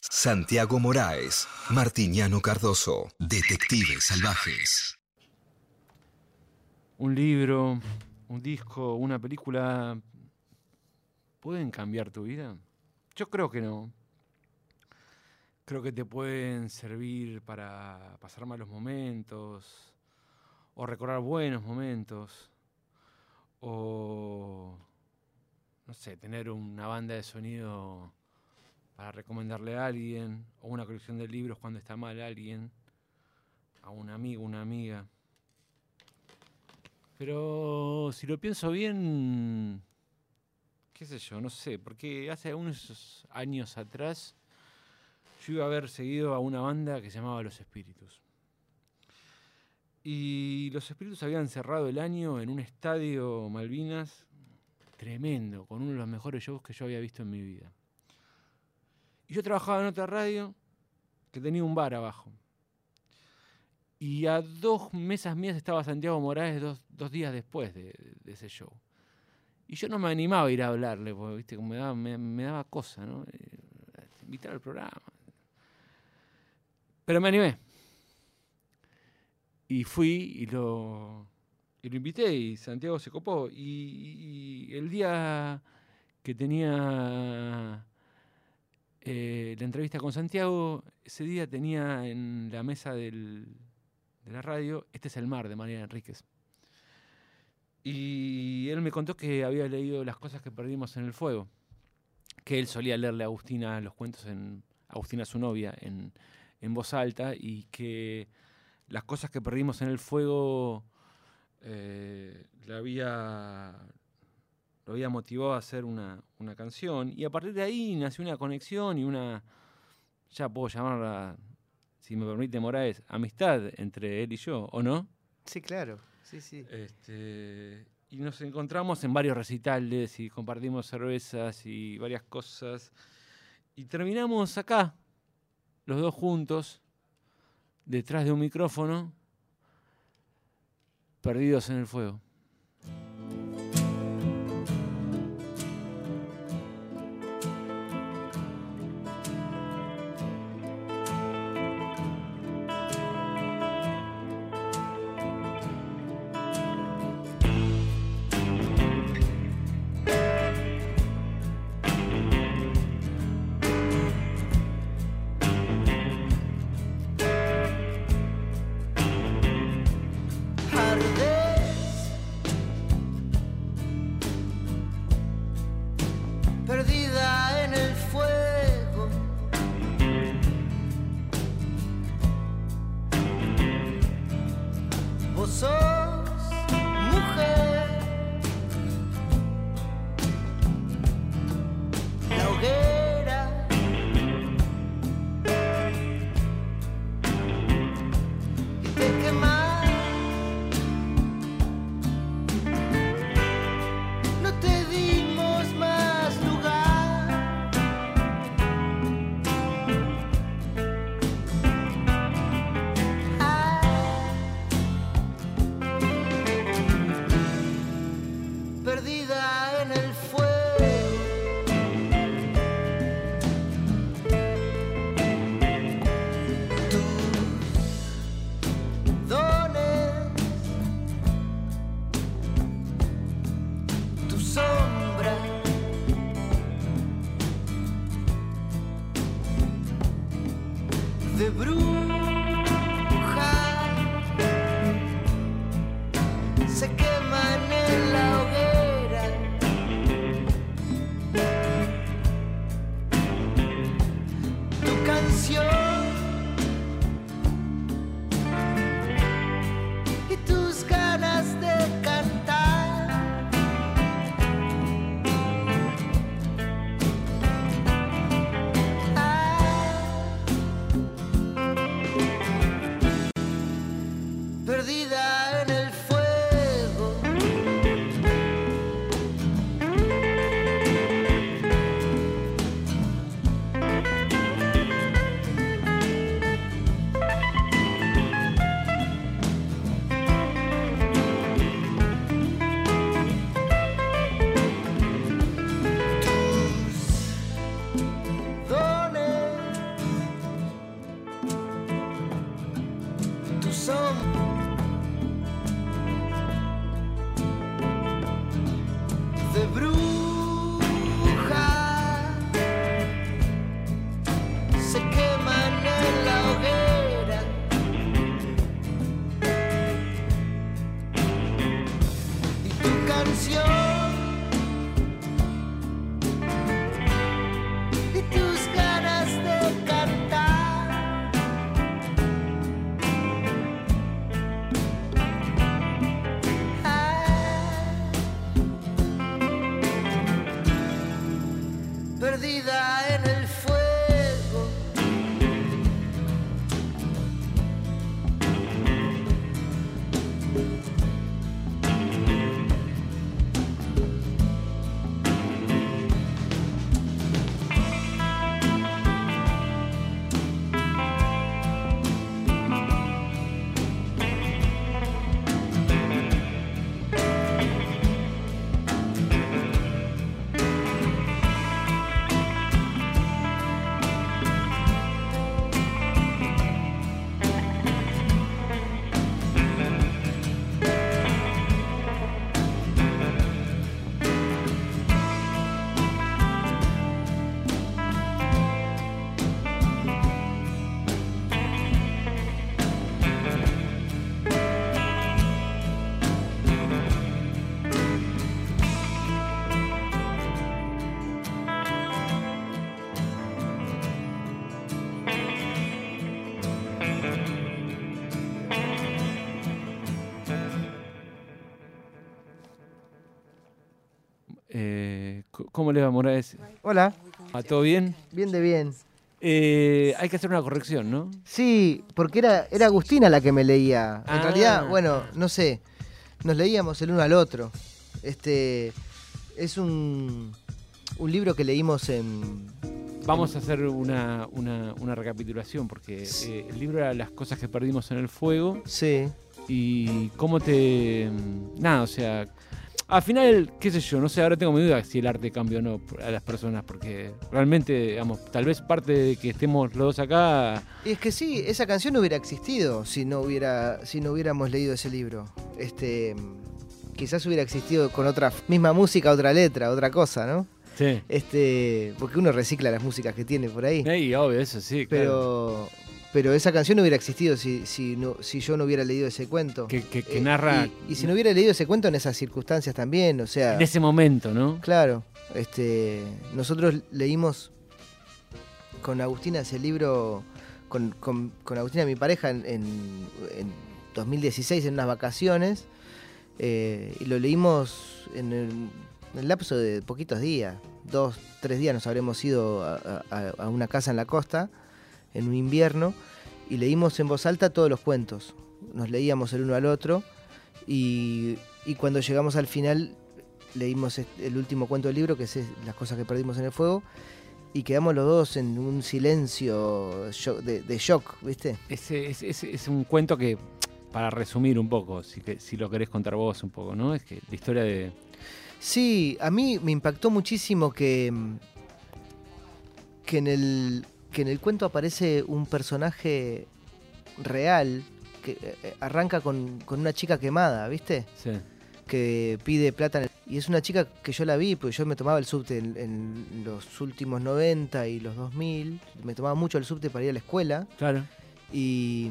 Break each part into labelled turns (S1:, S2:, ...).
S1: Santiago Moraes, Martiniano Cardoso, Detectives Salvajes.
S2: Un libro, un disco, una película, ¿pueden cambiar tu vida? Yo creo que no. Creo que te pueden servir para pasar malos momentos, o recordar buenos momentos, o, no sé, tener una banda de sonido para recomendarle a alguien, o una colección de libros cuando está mal alguien, a un amigo, una amiga. Pero si lo pienso bien, qué sé yo, no sé, porque hace unos años atrás yo iba a haber seguido a una banda que se llamaba Los Espíritus. Y Los Espíritus habían cerrado el año en un estadio Malvinas tremendo, con uno de los mejores shows que yo había visto en mi vida. Yo trabajaba en otra radio que tenía un bar abajo. Y a dos mesas mías estaba Santiago Morales dos, días después de, ese show. Y yo no me animaba a ir a hablarle, porque ¿viste? me, daba, me, daba cosa, ¿no? Eh, invitar al programa. Pero me animé. Y fui y lo, y lo invité y Santiago se copó. y el día que tenía eh, la entrevista con Santiago, ese día tenía en la mesa de la radio, Este es el mar, de María Enríquez. Y él me contó que había leído Las cosas que perdimos en el fuego, que él solía leerle a Agustina los cuentos, en Agustina su novia, en, voz alta, y que las cosas que perdimos en el fuego eh, le había lo había motivado a hacer una, canción. Y a partir de ahí nació una conexión y una, ya puedo llamarla, si me permite Moraes, amistad entre él y yo, ¿o no?
S3: Sí, claro. Sí, sí.
S2: Este, y nos encontramos en varios recitales y compartimos cervezas y varias cosas. Y terminamos acá, los dos juntos, detrás de un micrófono, perdidos en el fuego. ¿Cómo le va, Moraes?
S3: Hola,
S2: ¿A todo bien?
S3: bien de bien.
S2: Eh, hay que hacer una corrección, ¿no?
S3: Sí, porque era, era Agustina la que me leía. En
S2: Ah.
S3: realidad, bueno, no sé, nos leíamos el uno al otro. Este es un, un libro que leímos en...
S2: Vamos a hacer una, una- una recapitulación, porque eh, el libro era Las cosas que perdimos en el fuego
S3: Sí,
S2: y cómo te... Nada, o sea... Al final, qué sé yo, no sé, ahora tengo mi duda si el arte cambia o no a las personas, porque realmente, digamos, tal vez parte de que estemos los dos acá
S3: Y es que sí, esa canción no hubiera existido si no hubiera, si no hubiéramos leído ese libro. Este, quizás hubiera existido con otra misma música, otra letra, otra cosa, ¿no?
S2: Sí.
S3: Este, porque uno recicla las músicas que tiene por ahí.
S2: Ey, obvio, eso sí, claro.
S3: Pero, pero esa canción no hubiera existido si, si, no, si yo no hubiera leído ese cuento.
S2: Que, que- que
S3: Eh,
S2: narra
S3: Y, y si no hubiera leído ese cuento en esas circunstancias también, o sea.
S2: en ese momento, ¿no?
S3: Claro. Este, nosotros leímos con Agustina ese libro, con, con- con Agustina, mi pareja, en, en- en 2016, en unas vacaciones. eh, y lo leímos en el, en el lapso de poquitos días. Dos, tres días nos habremos ido a, a- a una casa en la costa, en un invierno, y leímos en voz alta todos los cuentos. Nos leíamos el uno al otro, y, y cuando llegamos al final leímos el último cuento del libro, que es Las cosas que perdimos en el fuego, y quedamos los dos en un silencio de, de shock, ¿viste?
S2: Es, es- es un cuento que, para resumir un poco, si, que- si lo querés contar vos un poco, ¿no? Es que la historia de...
S3: Sí, a mí me impactó muchísimo que, que, en, el, que en el cuento aparece un personaje real que eh, eh, arranca con, con una chica quemada, ¿viste?
S2: Sí.
S3: que pide plata. en el- Y es una chica que yo la vi, porque yo me tomaba el subte en, en los últimos 90 y los 2000. Me tomaba mucho el subte para ir a la escuela.
S2: Claro.
S3: Y,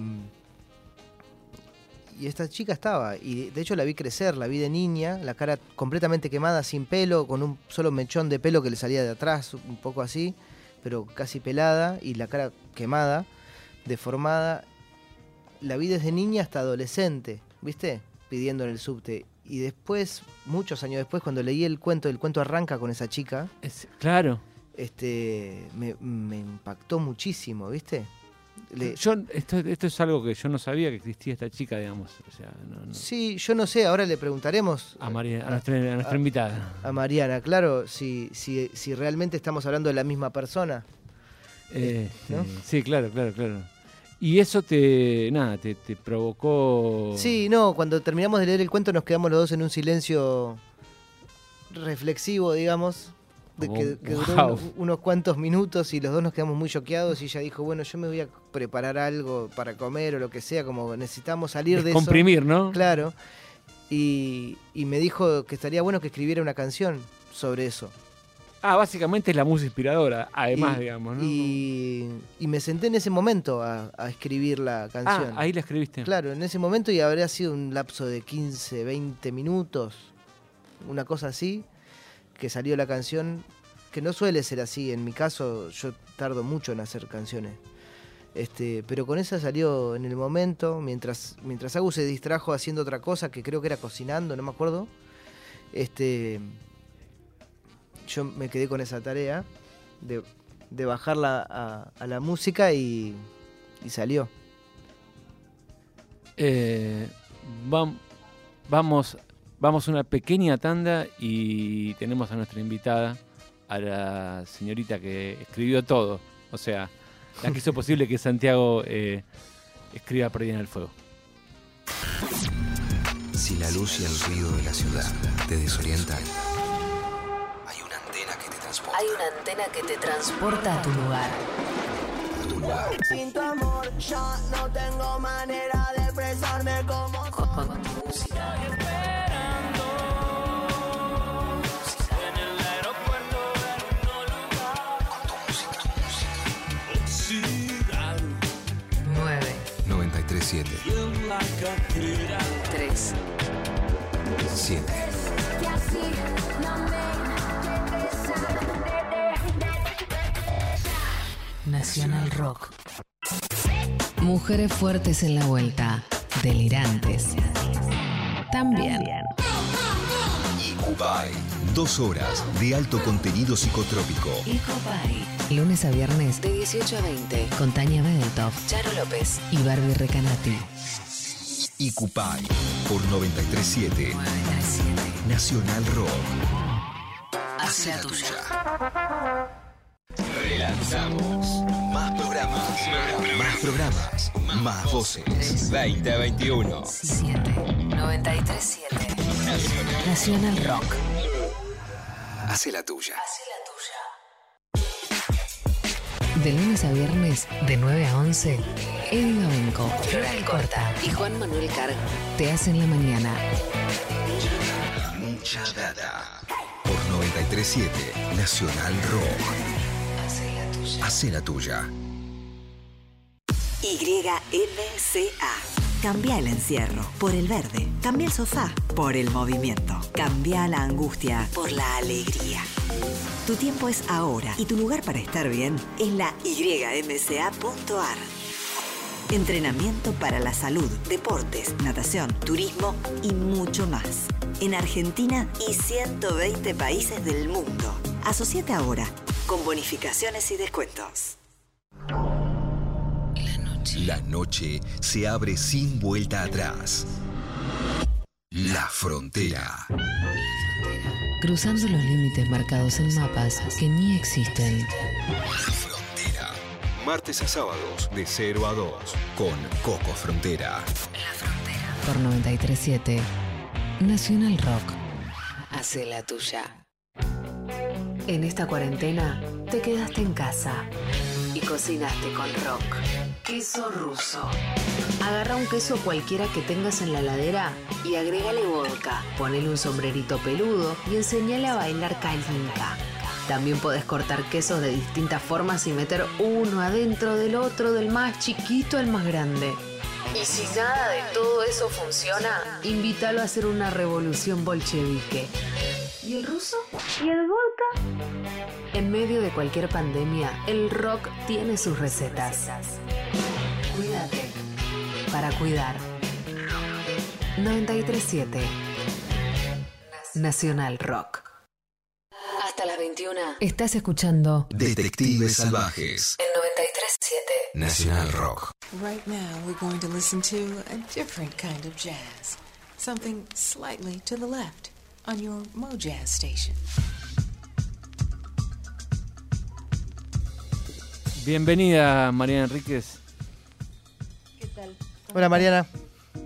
S3: y esta chica estaba. Y de hecho la vi crecer, la vi de niña, la cara completamente quemada, sin pelo, con un solo mechón de pelo que le salía de atrás, un poco así, pero casi pelada, y la cara quemada, deformada. La vi desde niña hasta adolescente, ¿viste? Pidiendo en el subte. Y después, muchos años después, cuando leí el cuento, el cuento arranca con esa chica,
S2: Es- claro.
S3: este, me, me impactó muchísimo, ¿viste? Le-
S2: Yo, esto, esto es algo que yo no sabía que existía esta chica, digamos. O sea, no- no.
S3: Sí, yo no sé, ahora le preguntaremos
S2: A, María, a nuestra, a nuestra
S3: a-
S2: invitada.
S3: a Mariana, claro, si, si, si realmente estamos hablando de la misma persona.
S2: Eh,
S3: ¿no?
S2: Sí, claro, claro, claro. Y eso te, nada, te, te provocó...
S3: Sí, no, cuando terminamos de leer el cuento nos quedamos los dos en un silencio reflexivo, digamos,
S2: Como,
S3: que, que duró
S2: wow.
S3: unos cuantos minutos y los dos nos quedamos muy choqueados y ella dijo, bueno, yo me voy a preparar algo para comer o lo que sea, como necesitamos salir de eso.
S2: Comprimir, ¿no?
S3: Claro. Y, y me dijo que estaría bueno que escribiera una canción sobre eso.
S2: Ah, básicamente es la música inspiradora, además,
S3: Y-
S2: digamos, ¿no?
S3: Y, y me senté en ese momento a, a escribir la
S2: ah,
S3: canción.
S2: ahí la escribiste.
S3: Claro, en ese momento y habría sido un lapso de 15, 20 minutos, una cosa así, que salió la canción, que no suele ser así, en mi caso yo tardo mucho en hacer canciones. Este, pero con esa salió en el momento, mientras, mientras Agus se distrajo haciendo otra cosa, que creo que era cocinando, no me acuerdo. Este, yo me quedé con esa tarea de, de bajarla a, la música y, y salió.
S2: Eh, vam- vamos, vamos a una pequeña tanda y tenemos a nuestra invitada, a la señorita que escribió todo. O sea, la que hizo posible que Santiago eh, escriba Perdida en el Fuego.
S1: Si la luz y el ruido de la ciudad te desorientan, hay una antena que te transporta
S4: Hay una antena que te transporta a tu lugar.
S1: a tu lugar.
S5: Sin tu amor ya no tengo manera de expresarme como
S4: Con, con tu música.
S1: 937
S4: tres,
S1: 7
S4: Nacional Rock. Mujeres fuertes en la vuelta. Delirantes. También.
S1: Ecupay. Dos horas de alto contenido psicotrópico.
S4: Ecopay. Lunes a viernes de 18 a 20 con Tania Bedeltoff, Charo López y Barbie Recanati.
S1: Icupay por 937
S4: 937.
S1: Nacional Rock.
S4: Hace la tuya.
S1: Relanzamos. Más programas. Más programas. Más voces. 2021.
S4: 7 937. Nacional Rock.
S1: Hace la tuya.
S4: De lunes a viernes, de 9 a 11, Eddie Novenco, Floral Corta y Juan Manuel Carg te hacen la mañana.
S1: Mucha data. Por 937 Nacional Rock.
S4: Hace la tuya.
S1: Hace la tuya.
S6: YMCA. Cambia el encierro por el verde. Cambia el sofá por el movimiento. Cambia la angustia por la alegría. Tu tiempo es ahora y tu lugar para estar bien es la ymca.ar. Entrenamiento para la salud, deportes, natación, turismo y mucho más. En Argentina y 120 países del mundo. Asociate ahora con bonificaciones y descuentos.
S4: La noche.
S1: La se abre sin vuelta atrás. La frontera.
S4: Cruzando los límites marcados en mapas que ni existen.
S1: La frontera. Martes a sábados de 0 a 2 con Coco Frontera.
S4: Por 937 Nacional Rock. Hace la tuya. En esta cuarentena te quedaste en casa cocinaste con rock. Queso ruso. Agarra un queso cualquiera que tengas en la ladera y agrégale vodka. Ponele un sombrerito peludo y enseñale a bailar calinca. También podés cortar quesos de distintas formas y meter uno adentro del otro, del más chiquito al más grande. Y si nada de todo eso funciona, invítalo a hacer una revolución bolchevique. ¿Y el ruso? ¿Y el? En medio de cualquier pandemia, el rock tiene sus recetas. Cuídate para cuidar. 937 Nacional Rock. Hasta las 21. Estás escuchando
S1: Detectives Salvajes.
S4: en 937.
S1: Nacional Rock.
S7: Right now, we're going to listen to a different kind of jazz. Something slightly to the left on your Mojazz station.
S2: Bienvenida, Mariana Enríquez.
S3: Hola Mariana.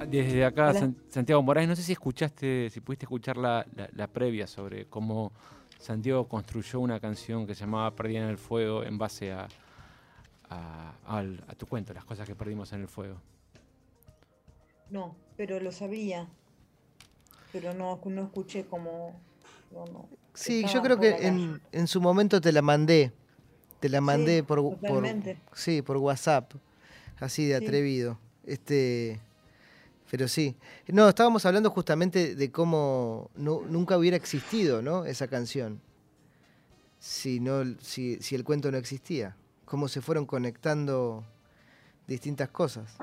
S2: Desde acá, San- Santiago Morales, no sé si escuchaste, si pudiste escuchar la, la- la previa sobre cómo Santiago construyó una canción que se llamaba Perdida en el Fuego en base a, a, al- a tu cuento, las cosas que perdimos en el fuego.
S8: No, pero lo sabía. Pero no, no escuché como. No, no.
S3: Sí, yo creo que en su momento te la mandé. Te la mandé por, sí, por WhatsApp, así de
S8: Sí.
S3: atrevido. Este, pero sí. No, estábamos hablando justamente de cómo no- nunca hubiera existido, ¿no? Esa canción. Si no, si, si el cuento no existía. Cómo se fueron conectando distintas cosas.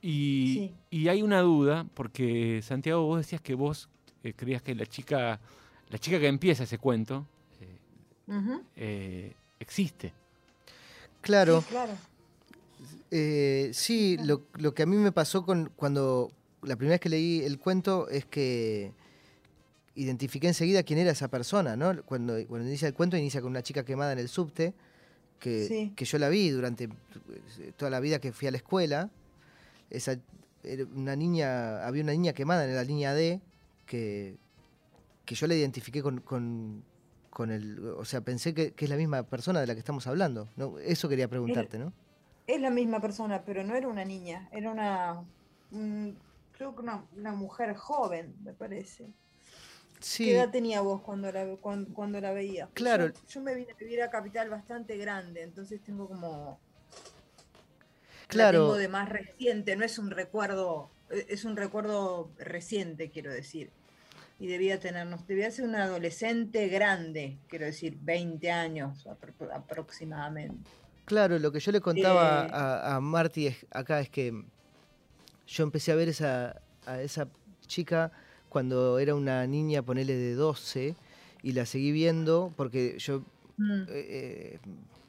S2: Y,
S8: Sí.
S2: y hay una duda, porque Santiago, vos decías que vos eh, creías que la chica, la chica que empieza ese cuento eh, eh, existe.
S3: Claro.
S8: sí, claro.
S3: Eh, sí, lo, lo que a mí me pasó con cuando la primera vez que leí el cuento es que identifiqué enseguida quién era esa persona, ¿no? Cuando, cuando inicia el cuento inicia con una chica quemada en el subte, que,
S8: Sí.
S3: que yo la vi durante eh, toda la vida que fui a la escuela. Esa, era una niña, había una niña quemada en la línea D que, que yo la identifiqué con, con, con el... O sea, pensé que, que es la misma persona de la que estamos hablando. ¿no? Eso quería preguntarte, ¿no?
S8: Es la misma persona, pero no era una niña. Era una. un- creo que una, una mujer joven, me parece.
S3: Sí.
S8: ¿Qué edad tenía vos cuando la, cuando, cuando la veías?
S3: Claro.
S8: Yo, yo me vine a vivir a Capital bastante grande, entonces tengo como. la
S3: Claro.
S8: tengo de más reciente, no es un recuerdo. eh, Es un recuerdo reciente, quiero decir. Y debía tenernos, debía ser una adolescente grande, quiero decir, 20 años apro- aproximadamente.
S3: Claro, lo que yo le contaba
S8: Eh,
S3: a, a Marty es- acá es que yo empecé a ver esa, a esa chica cuando era una niña, ponele de 12, y la seguí viendo porque yo
S8: Mm.
S3: eh, eh,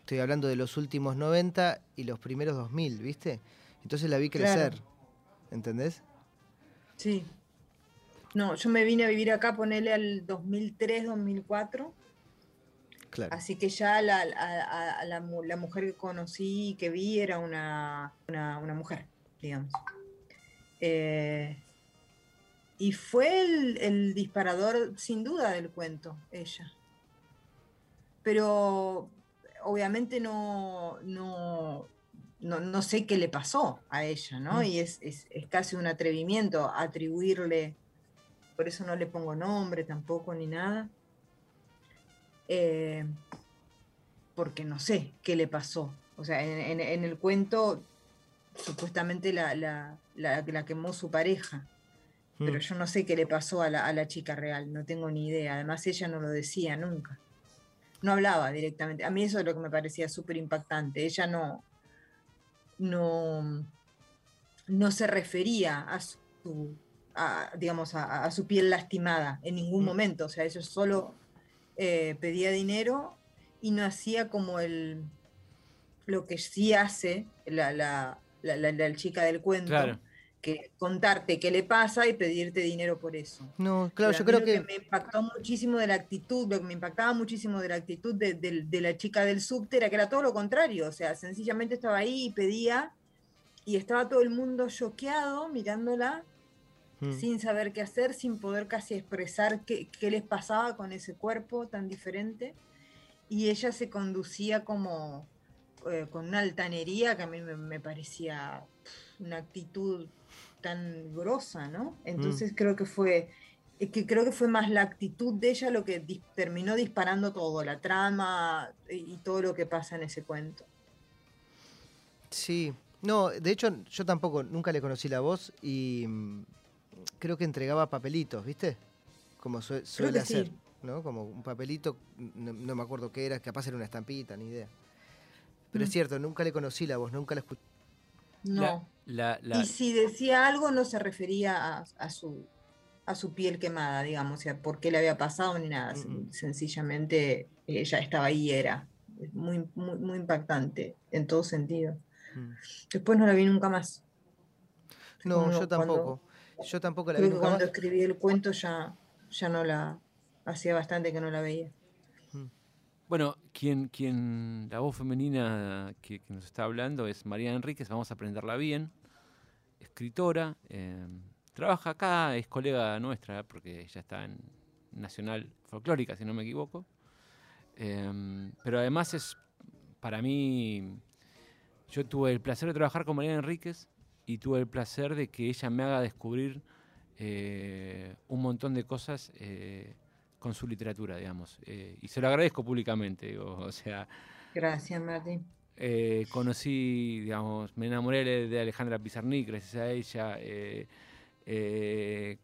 S3: estoy hablando de los últimos 90 y los primeros 2000, ¿viste? Entonces la vi
S8: Claro.
S3: crecer, ¿entendés?
S8: Sí. No, yo me vine a vivir acá, ponele al 2003, 2004.
S3: Claro.
S8: Así que ya la, a- a- a la, mu- la mujer que conocí y que vi era una, una, una mujer, digamos. Eh, y fue el, el disparador, sin duda, del cuento, ella. Pero obviamente no, no, no, no sé qué le pasó a ella, ¿no?
S3: Mm.
S8: Y es, es- es casi un atrevimiento atribuirle, por eso no le pongo nombre tampoco ni nada. Eh, porque no sé qué le pasó. O sea, en, en- en el cuento supuestamente la, la- la- la quemó su pareja, pero
S3: Mm.
S8: yo no sé qué le pasó a la, a la chica real, no tengo ni idea. Además ella no lo decía nunca. No hablaba directamente. A mí eso es lo que me parecía súper impactante. Ella no, no, no se refería a su, a, digamos, a, a su piel lastimada en ningún
S3: Mm.
S8: momento. O sea, ella solo eh, pedía dinero y no hacía como el lo que sí hace la, la, la- la- la chica del cuento,
S2: Claro.
S8: que contarte qué le pasa y pedirte dinero por eso.
S3: No, claro,
S8: Pero
S3: yo creo
S8: lo
S3: que...
S8: me impactó muchísimo de la actitud, lo que me impactaba muchísimo de la actitud de, de- de la chica del subte era que era todo lo contrario, o sea, sencillamente estaba ahí y pedía y estaba todo el mundo choqueado mirándola
S3: Mm.
S8: sin saber qué hacer, sin poder casi expresar qué, qué les pasaba con ese cuerpo tan diferente. Y ella se conducía como eh, con una altanería que a mí me, me parecía una actitud tan grosa, ¿no? Entonces creo que fue es que creo que fue más la actitud de ella lo que dis- terminó disparando todo, la trama y, y todo lo que pasa en ese cuento.
S3: Sí, no, de hecho yo tampoco, nunca le conocí la voz y mm, creo que entregaba papelitos, ¿viste? Como sue- suele hacer,
S8: sí.
S3: ¿no? Como un papelito, no, no me acuerdo qué era, capaz era una estampita, ni idea. Pero es
S8: Mm.
S3: cierto, nunca le conocí la voz, nunca la escuché.
S8: No.
S2: La, la-
S8: Y si decía algo no se refería a, a su a su piel quemada, digamos, o sea, por qué le había pasado ni nada, sen-
S3: Mm, mm.
S8: sencillamente ella estaba ahí y era muy, muy, muy impactante en todo sentido.
S3: Mm.
S8: Después no la vi nunca más.
S3: No, yo
S8: cuando-
S3: tampoco. Yo tampoco la vi
S8: Creo que
S3: nunca
S8: cuando
S3: más.
S8: escribí el cuento ya, ya no la hacía bastante que no la veía.
S2: Bueno, quien, quien la voz femenina que, que nos está hablando es María Enríquez, vamos a aprenderla bien, escritora, eh, trabaja acá, es colega nuestra, porque ella está en Nacional Folclórica, si no me equivoco, Eh, pero además es, para mí, yo tuve el placer de trabajar con María Enríquez y tuve el placer de que ella me haga descubrir eh, un montón de cosas eh, con su literatura, digamos. eh, y se lo agradezco públicamente, digo, o sea,
S8: Gracias, Martín.
S2: conocí, digamos, me enamoré de Alejandra Pizarnik gracias a ella.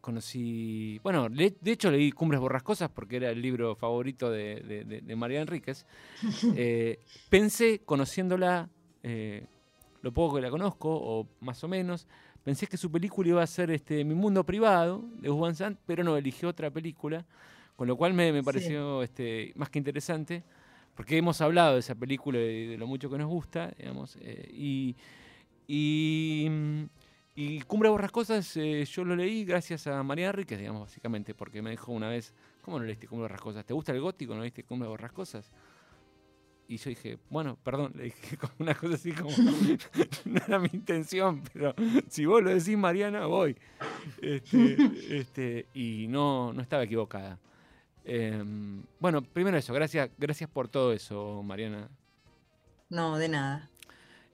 S2: conocí, bueno, le- de hecho leí Cumbres Borrascosas porque era el libro favorito de, de- de- de María Enríquez. Pensé, conociéndola, lo poco que la conozco, o más o menos, pensé que su película iba a ser este, Mi Mundo Privado, de Gus Van Sant, pero no, eligió otra película, con lo cual me, me
S8: Sí.
S2: pareció este, más que interesante, porque hemos hablado de esa película y de lo mucho que nos gusta, digamos, eh, y, y, mm, y Cumbre Borrascosas eh, yo lo leí gracias a María Enríquez, digamos, básicamente, porque me dijo una vez, ¿cómo no leíste Cumbre Borrascosas? ¿Te gusta el gótico? ¿No leíste Cumbre Borrascosas? Y yo dije, bueno, perdón, le dije como una cosa así como, no era mi intención, pero si vos lo decís, Mariana, voy. Este, este, y no, no estaba equivocada. Em, bueno, primero eso, gracias, gracias por todo eso, Mariana.
S8: No, de nada.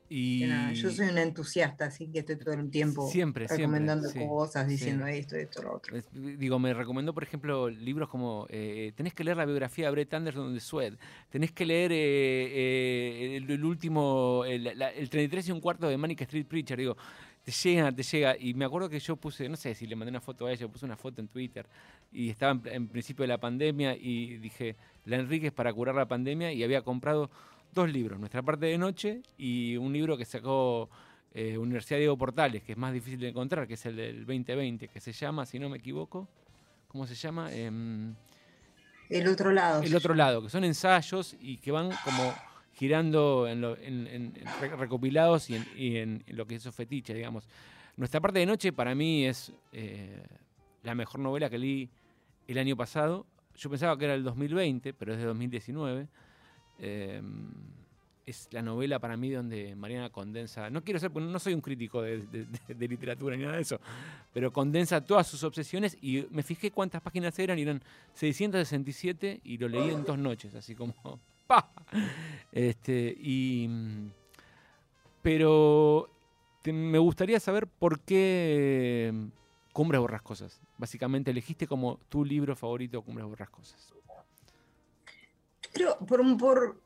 S2: Y
S8: nada. Yo soy una entusiasta, así que estoy todo el tiempo
S2: Siempre,
S8: recomendando
S2: sí,
S8: cosas,
S2: sí.
S8: diciendo esto, esto, lo otro.
S2: Es- Digo, me recomendó, por ejemplo, libros como eh, tenés que leer la biografía de Brett Anderson de Sued, tenés que leer eh, eh, el, el último, el, la- el 33 y un cuarto de Manic Street Preacher, digo, te llega, te llega. Y me acuerdo que yo puse, no sé si le mandé una foto a ella, puse una foto en Twitter y estaba en, en principio de la pandemia y dije, la Enríquez para curar la pandemia y había comprado dos libros, Nuestra parte de noche y un libro que sacó eh, Universidad Diego Portales, que es más difícil de encontrar, que es el del 2020, que se llama, si no me equivoco, ¿cómo se llama? Em,
S8: El otro lado.
S2: el otro lado, que son ensayos y que van como girando en, lo- en- en- en re- recopilados y, en, y en- lo que es esos fetiches, digamos. Nuestra parte de noche para mí es eh, la mejor novela que leí el año pasado. Yo pensaba que era el 2020, pero es de 2019. Eh, es la novela para mí donde Mariana condensa, no quiero ser, no soy un crítico de, literatura ni nada de eso, pero condensa todas sus obsesiones y me fijé cuántas páginas eran y eran 667 y lo leí en dos noches, así como ¡pa! Este, y, pero te- me gustaría saber por qué mm, Cumbres Borrascosas. Básicamente elegiste como tu libro favorito Cumbres Borrascosas.
S8: Creo, por, un- por,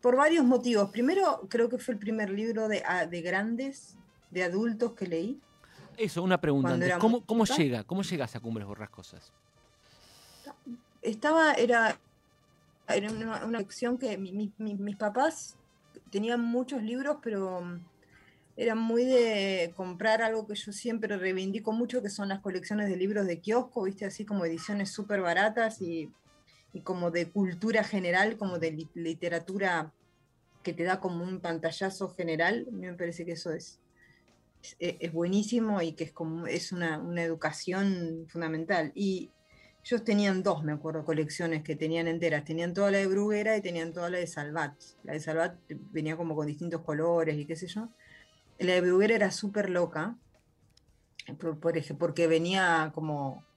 S8: por varios motivos. Primero, creo que fue el primer libro de, a- de grandes, de adultos que leí.
S2: Eso, una pregunta antes.
S8: era
S2: ¿Cómo, cómo llega? ¿Cómo llegas a Cumbres Borrascosas?
S8: Estaba, era, era una, una lección que mi- mi- mi- mis papás tenían muchos libros, pero mm, eran muy de comprar algo que yo siempre reivindico mucho, que son las colecciones de libros de kiosco, viste, así como ediciones súper baratas y, y como de cultura general, como de li- literatura que te da como un pantallazo general. A mí me parece que eso es, es, es buenísimo y que es, como, es una, una educación fundamental. Y ellos tenían dos, me acuerdo, colecciones que tenían enteras. Tenían toda la de Bruguera y tenían toda la de Salvat. La de Salvat venía como con distintos colores y qué sé yo. La de Bruguera era súper loca, por, por porque venía como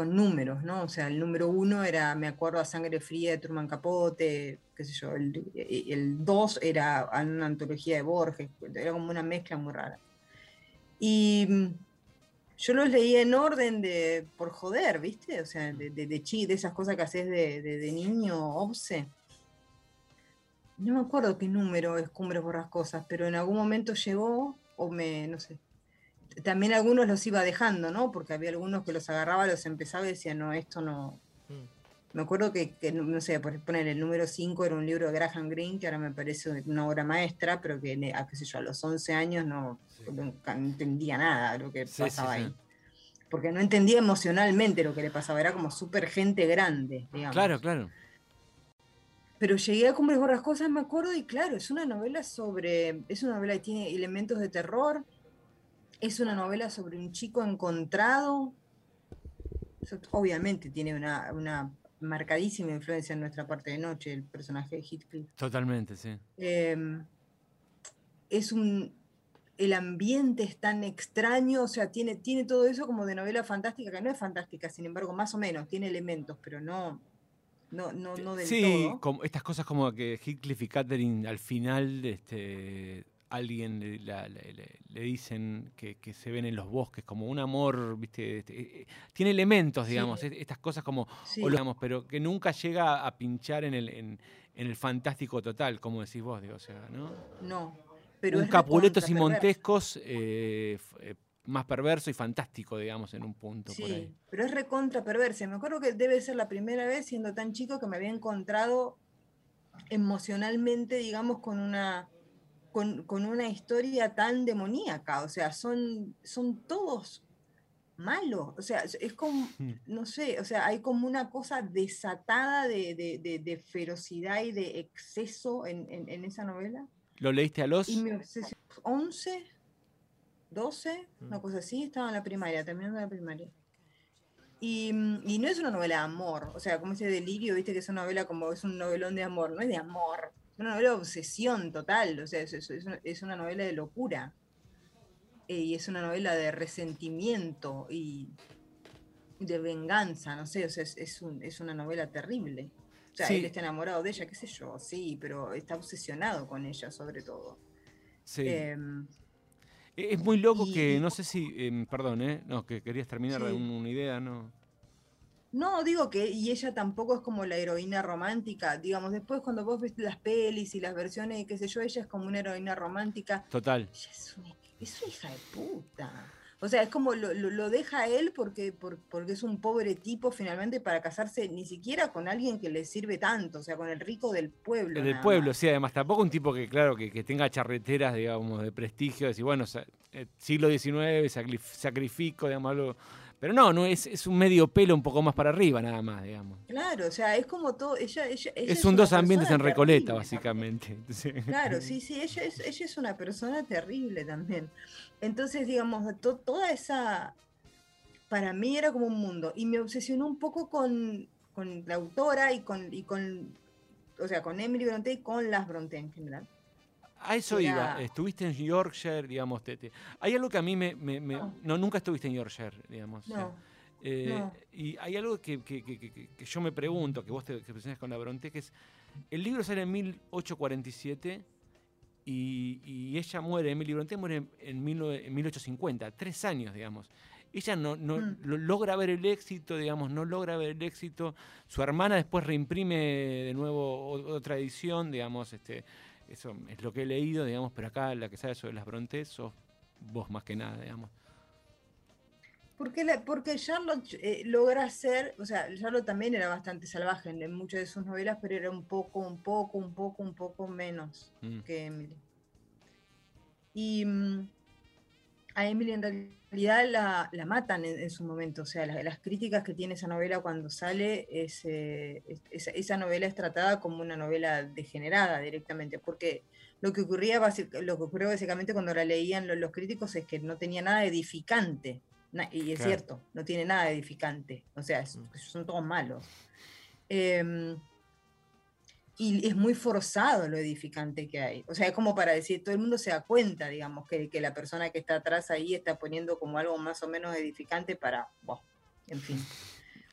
S8: con números, ¿no? O sea, el número uno era, me acuerdo, a Sangre Fría de Truman Capote, qué sé yo. El, el dos era una antología de Borges, era como una mezcla muy rara. Y mm, yo los leía en orden de, por joder, ¿viste? O sea, de, de, chi, de esas cosas que haces de, de, de niño, obse. No me acuerdo qué número es Cumbres Borrascosas, pero en algún momento llegó, o me, no sé. También algunos los iba dejando, ¿no? Porque había algunos que los agarraba, los empezaba y decía, no, esto no. Me acuerdo que, que, no sé, por poner el número 5 era un libro de Graham Greene, que ahora me parece una obra maestra, pero que, a, qué sé yo, a los 11 años no, entendía nada de lo que
S2: sí,
S8: pasaba
S2: sí.
S8: ahí. Porque no entendía emocionalmente lo que le pasaba, era como súper gente grande, digamos.
S2: Claro, claro.
S8: Pero llegué a Cumbres Borrascosas, me acuerdo, y claro, es una novela sobre. Es una novela que tiene elementos de terror. Es una novela sobre un chico encontrado. Obviamente tiene una, una marcadísima influencia en nuestra parte de noche, el personaje de Heathcliff.
S2: Totalmente, sí.
S8: Eh, es un. El ambiente es tan extraño, o sea, tiene, tiene todo eso como de novela fantástica, que no es fantástica, sin embargo, más o menos, tiene elementos, pero no, no, no, no del
S2: Sí,
S8: todo.
S2: como estas cosas como que Heathcliff y Catherine al final, este, alguien le, la- le- le- le dicen que, que se ven en los bosques como un amor, viste, este, eh, eh, tiene elementos, digamos, es- estas cosas como,
S8: Sí.
S2: o digamos, pero que nunca llega a pinchar en el, en, en el fantástico total, como decís vos, digo, o sea, ¿no?
S8: No. Pero
S2: un Capuletos y Montescos eh, eh, más perverso y fantástico, digamos, en un punto por ahí.
S8: Sí, pero es recontra perversa. Me acuerdo que debe ser la primera vez, siendo tan chico, que me había encontrado emocionalmente, digamos, con una, con, con una historia tan demoníaca. O sea, son, son todos malos. O sea, es- como,
S2: Mm.
S8: no sé, o sea, hay como una cosa desatada de, de- de- de ferocidad y de exceso en, en- en esa novela.
S2: ¿Lo leíste a los?
S8: Y obsesión, 11, 12, una cosa así, estaba en la primaria, terminando la primaria. Y, mm, y no es una novela de amor, o sea, como ese delirio, viste que es una novela como es un novelón de amor, no es de amor, una novela de obsesión total, o sea, es, es- es una, es una novela de locura. Eh, y es una novela de resentimiento y de venganza, no sé, o sea, es, es un- es una novela terrible. O sea,
S2: Sí.
S8: él está enamorado de ella, qué sé yo, sí, pero está obsesionado con ella sobre todo.
S2: Sí.
S8: Em,
S2: E- Es muy loco
S8: y-
S2: que, no sé si, em, perdón, ¿eh? No, que querías terminar
S8: Sí.
S2: un- una idea, ¿no?
S8: No, digo que, y ella tampoco es como la heroína romántica, digamos, después cuando vos ves las pelis y las versiones y qué sé yo, ella es como una heroína romántica,
S2: Total.
S8: ella es una, es una hija de puta. O sea, es como lo, lo- lo deja él porque, por- porque es un pobre tipo finalmente para casarse ni siquiera con alguien que le sirve tanto, o sea, con el rico del pueblo.
S2: El del pueblo,
S8: más.
S2: sí, además, tampoco un tipo que, claro, que, que tenga charreteras, digamos, de prestigio, decir, bueno, eh, siglo XIX, sacrif- sacrifico, digamos, algo. Pero no, no es, es un medio pelo un poco más para arriba, nada más, digamos.
S8: Claro, o sea, es como todo. Ella, ella, ella
S2: Es un dos ambientes en Recoleta,
S8: terrible.
S2: básicamente.
S8: Claro, sí, sí, ella es, ella es una persona terrible también. Entonces, digamos, to- toda esa, para mí era como un mundo. Y me obsesionó un poco con, con la autora y con, y con, o sea, con Emily Bronte y con las Bronte en general.
S2: A eso iba. Estuviste en Yorkshire, digamos. te- te- Hay algo que a mí me. me- me-
S8: No.
S2: no, nunca estuviste en Yorkshire, digamos. o sea,
S8: No,
S2: eh,
S8: no.
S2: Y hay algo que, que- que- que- yo me pregunto, que vos te que presiones con la Bronte, que es. El libro sale en 1847 y, y ella muere, Emily Bronte muere en, en 19 en 1850, tres años, digamos. Ella no, no
S8: Mm.
S2: lo- logra ver el éxito, digamos, no logra ver el éxito. Su hermana después reimprime de nuevo otra edición, digamos, este, eso es lo que he leído, digamos, pero acá la que sabe sobre las Brontes sos vos más que nada, digamos.
S8: Porque, la- porque Charlotte eh, logra ser, o sea, Charlotte también era bastante salvaje en, en muchas de sus novelas, pero era un poco, un poco, un poco, un poco menos
S2: Mm.
S8: que Emily. Y mm, a Emily en realidad la, la matan en, en su momento, o sea, las, las críticas que tiene esa novela cuando sale, es, eh, es- esa, novela es tratada como una novela degenerada directamente, porque lo que ocurría, lo que ocurrió básicamente cuando la leían lo- los, críticos es que no tenía nada edificante, na- y es
S2: Claro.
S8: cierto, no tiene nada edificante, o sea, es- son todos malos. Em, y es muy forzado lo edificante que hay. O sea, es como para decir, todo el mundo se da cuenta, digamos, que, que la persona que está atrás ahí está poniendo como algo más o menos edificante para, en fin,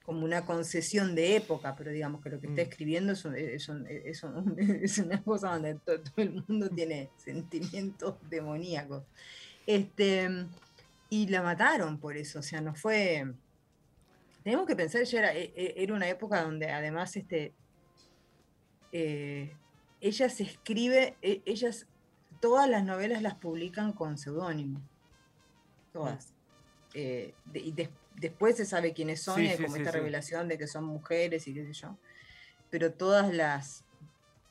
S8: como una concesión de época, pero digamos que lo que está
S3: Mm.
S8: escribiendo es, un- es un- es un- es una cosa donde to- todo, el mundo tiene sentimientos demoníacos. Este, y la mataron por eso, o sea, no fue... Tenemos que pensar, ya era, e- e- era una época donde además este, eh, ella se escribe, e- ellas, todas las novelas las publican con seudónimo. Todas. Eh, de- y des- después se sabe quiénes son,
S2: Sí,
S8: y hay
S2: sí,
S8: como
S2: sí,
S8: esta
S2: sí.
S8: revelación de que son mujeres y qué sé yo. Pero todas las,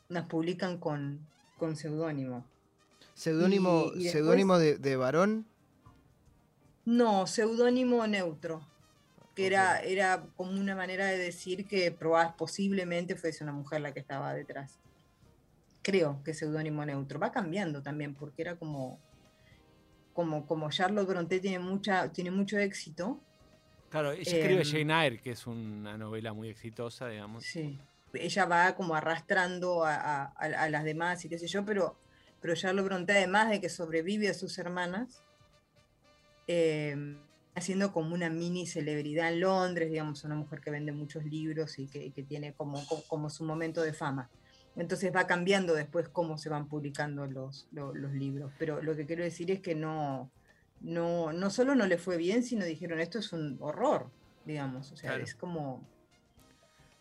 S8: las publican con, con seudónimo.
S3: Seudónimo,
S8: Y- y después-
S3: seudónimo de, de varón.
S8: No, seudónimo neutro. Que era, era como una manera de decir que posiblemente fuese una mujer la que estaba detrás. Creo que seudónimo neutro. Va cambiando también, porque era como. Como, como Charlotte Bronte tiene, mucha, tiene mucho éxito.
S2: Claro, ella escribe
S8: Em,
S2: Jane Eyre, que es una novela muy exitosa, digamos.
S8: Sí. Ella va como arrastrando a, a- a- a las demás y qué sé yo, pero, pero Charlotte Bronte, además de que sobrevive a sus hermanas, eh, haciendo como una mini celebridad en Londres, digamos, una mujer que vende muchos libros y que, que tiene como, como, como su momento de fama. Entonces va cambiando después cómo se van publicando los, lo- los libros. Pero lo que quiero decir es que no, no, no solo no le fue bien, sino dijeron, esto es un horror, digamos. O sea,
S2: Claro.
S8: es como...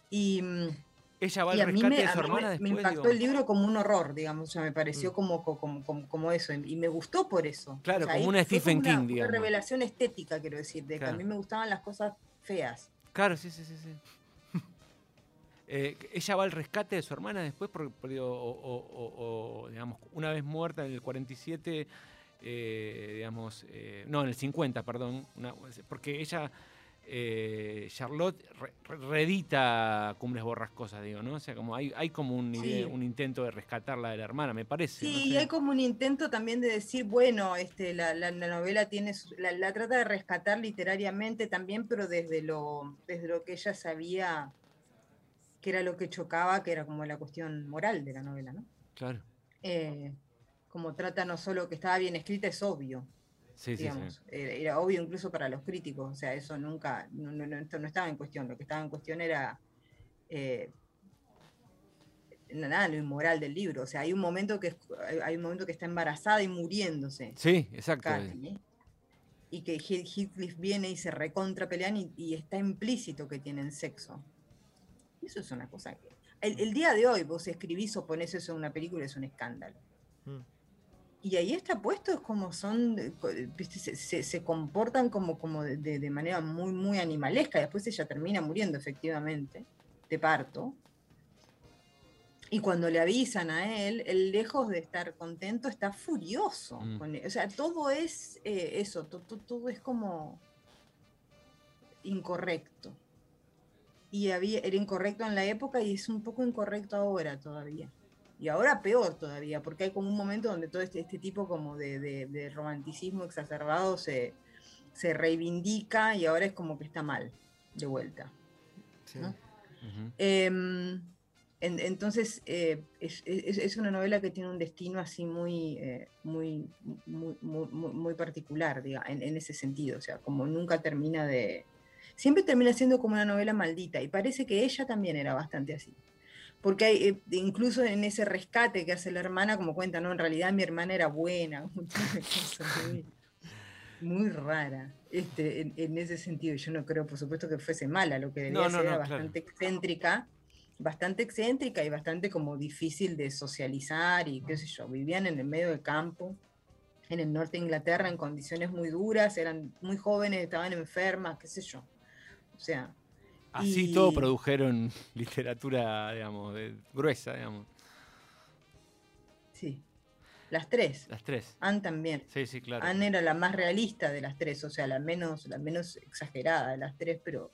S8: Y, mm,
S2: Ella va al rescate
S8: me,
S2: de su
S8: me-
S2: hermana
S8: me
S2: después.
S8: impactó
S2: digo.
S8: el libro como un horror, digamos, o sea, me pareció
S3: Mm.
S8: como, co- como, como, como eso, y me gustó por eso.
S2: Claro,
S8: O sea,
S2: como una Stephen
S8: una-
S2: King,
S8: una
S2: digamos.
S8: revelación estética, quiero decir, de que
S2: Claro.
S8: a mí me gustaban las cosas feas.
S2: Claro, sí, sí, sí. sí. Eh, ella va al rescate de su hermana después, por, por- digo, o, o- o- o, digamos, una vez muerta en el 47, eh, digamos, eh, no, en el 50, perdón, una- porque ella, eh, Charlotte, re- re- reedita Cumbres Borrascosas, digo, ¿no? O sea, como hay, hay como un,
S8: Sí.
S2: idea- un intento de rescatarla de la hermana, me parece. no
S8: Sí, y hay como un intento también de decir, bueno, este, la, la- la novela tiene, su- la, la trata de rescatar literariamente también, pero desde lo, desde lo que ella sabía que era lo que chocaba, que era como la cuestión moral de la novela, ¿no?
S2: Claro,
S8: Eh, como trata no solo que estaba bien escrita, es obvio.
S2: Sí, sí, sí.
S8: digamos. Era, era obvio incluso para los críticos, o sea, eso nunca, no, no- no- esto no estaba en cuestión, lo que estaba en cuestión era eh, nada, lo inmoral del libro, o sea, hay un momento que es- hay- un momento que está embarazada y muriéndose,
S2: Sí, exacto.
S8: Kathy, y que Heath- Heathcliff viene y se recontra pelean y, y está implícito que tienen sexo. Eso es una cosa que... El, el día de hoy vos escribís o ponés eso en una película, es un escándalo.
S3: Mm.
S8: Y ahí está puesto, es como son, eh, viste, se, se- se comportan como, como de, de- de manera muy, muy animalesca. Después ella termina muriendo efectivamente, de parto. Y cuando le avisan a él, él lejos de estar contento, está furioso.
S2: Mm.
S8: con- o sea, todo es eh, eso, to- to- todo es como... incorrecto. Y había, era incorrecto en la época y es un poco incorrecto ahora todavía. Y ahora peor todavía, porque hay como un momento donde todo este, este tipo como de, de- de romanticismo exacerbado se, se reivindica y ahora es como que está mal, de vuelta.
S3: Sí.
S8: ¿no?
S2: Ujú.
S8: Em, en- entonces, eh, es, es- es una novela que tiene un destino así muy, eh, muy, muy, muy, muy- muy particular, diga, en, en ese sentido. O sea, como nunca termina de. Siempre termina siendo como una novela maldita, y parece que ella también era bastante así. Porque hay, eh, incluso en ese rescate que hace la hermana, como cuenta, no, en realidad mi hermana era buena, muy, muy rara este, en, en ese sentido. Yo no creo, por supuesto, que fuese mala, lo que debía
S2: No, no,
S8: ser era
S2: no, claro.
S8: bastante excéntrica, bastante excéntrica y bastante como difícil de socializar y qué sé yo, vivían en el medio del campo, en el norte de Inglaterra, en condiciones muy duras, eran muy jóvenes, estaban enfermas, qué sé yo. O sea,
S2: Así
S8: Y-
S2: todo produjeron literatura, digamos, de- gruesa, digamos.
S8: sí, las tres.
S2: Las tres.
S8: Anne también.
S2: Sí, sí, claro.
S8: Anne era la más realista de las tres, o sea, la menos, la menos exagerada de las tres, pero,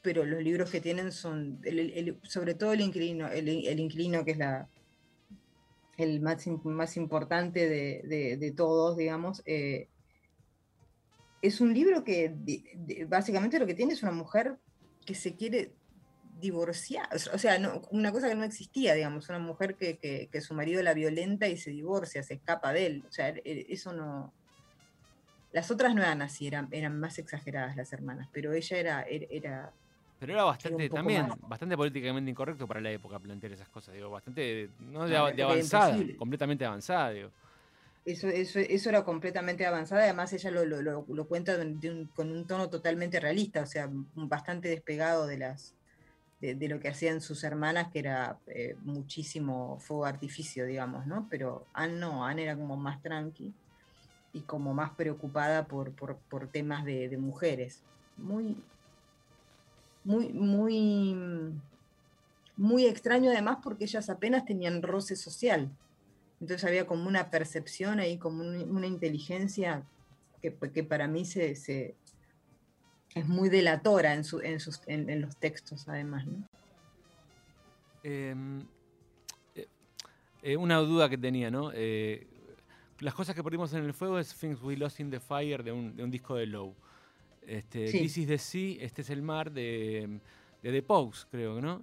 S8: pero los libros que tienen son, el- el- el- sobre todo el inquilino, el, el inquilino que es la el más, más importante de, de- de todos, digamos, eh, es un libro que básicamente lo que tiene es una mujer que se quiere divorciar, o sea- no- una cosa que no existía, digamos, una mujer que, que- que su marido la violenta y se divorcia, se escapa de él, o sea, e- e- eso no... Las otras no eran así, eran, eran más exageradas las hermanas, pero ella era, era, era-
S2: Pero era bastante también,
S8: más.
S2: bastante políticamente incorrecto para la época plantear esas cosas, digo, bastante, no de, avanzada, completamente avanzada, digo.
S8: Eso, eso, eso era completamente avanzada, además ella lo, lo- cuenta con un tono totalmente realista, o sea, bastante despegado de las de, lo que hacían sus hermanas, que era eh, muchísimo fuego artificio, digamos, ¿no? Pero Anne no, Anne era como más tranqui y como más preocupada por, por, por temas de, de mujeres. Muy, muy, muy, muy extraño además porque ellas apenas tenían roce social. Entonces había como una percepción ahí, como un- una inteligencia que, que para mí se, se- es muy delatora en, su- en, sus, en, en los textos, además. ¿no?
S2: Em, eh, eh, una duda que tenía, ¿no? Eh, las cosas que perdimos en el fuego es Things We Lost in the Fire de un, de un disco de Low. Este,
S8: Sí.
S2: This is the Sea, este es el mar de, de The Pogues, creo, ¿no?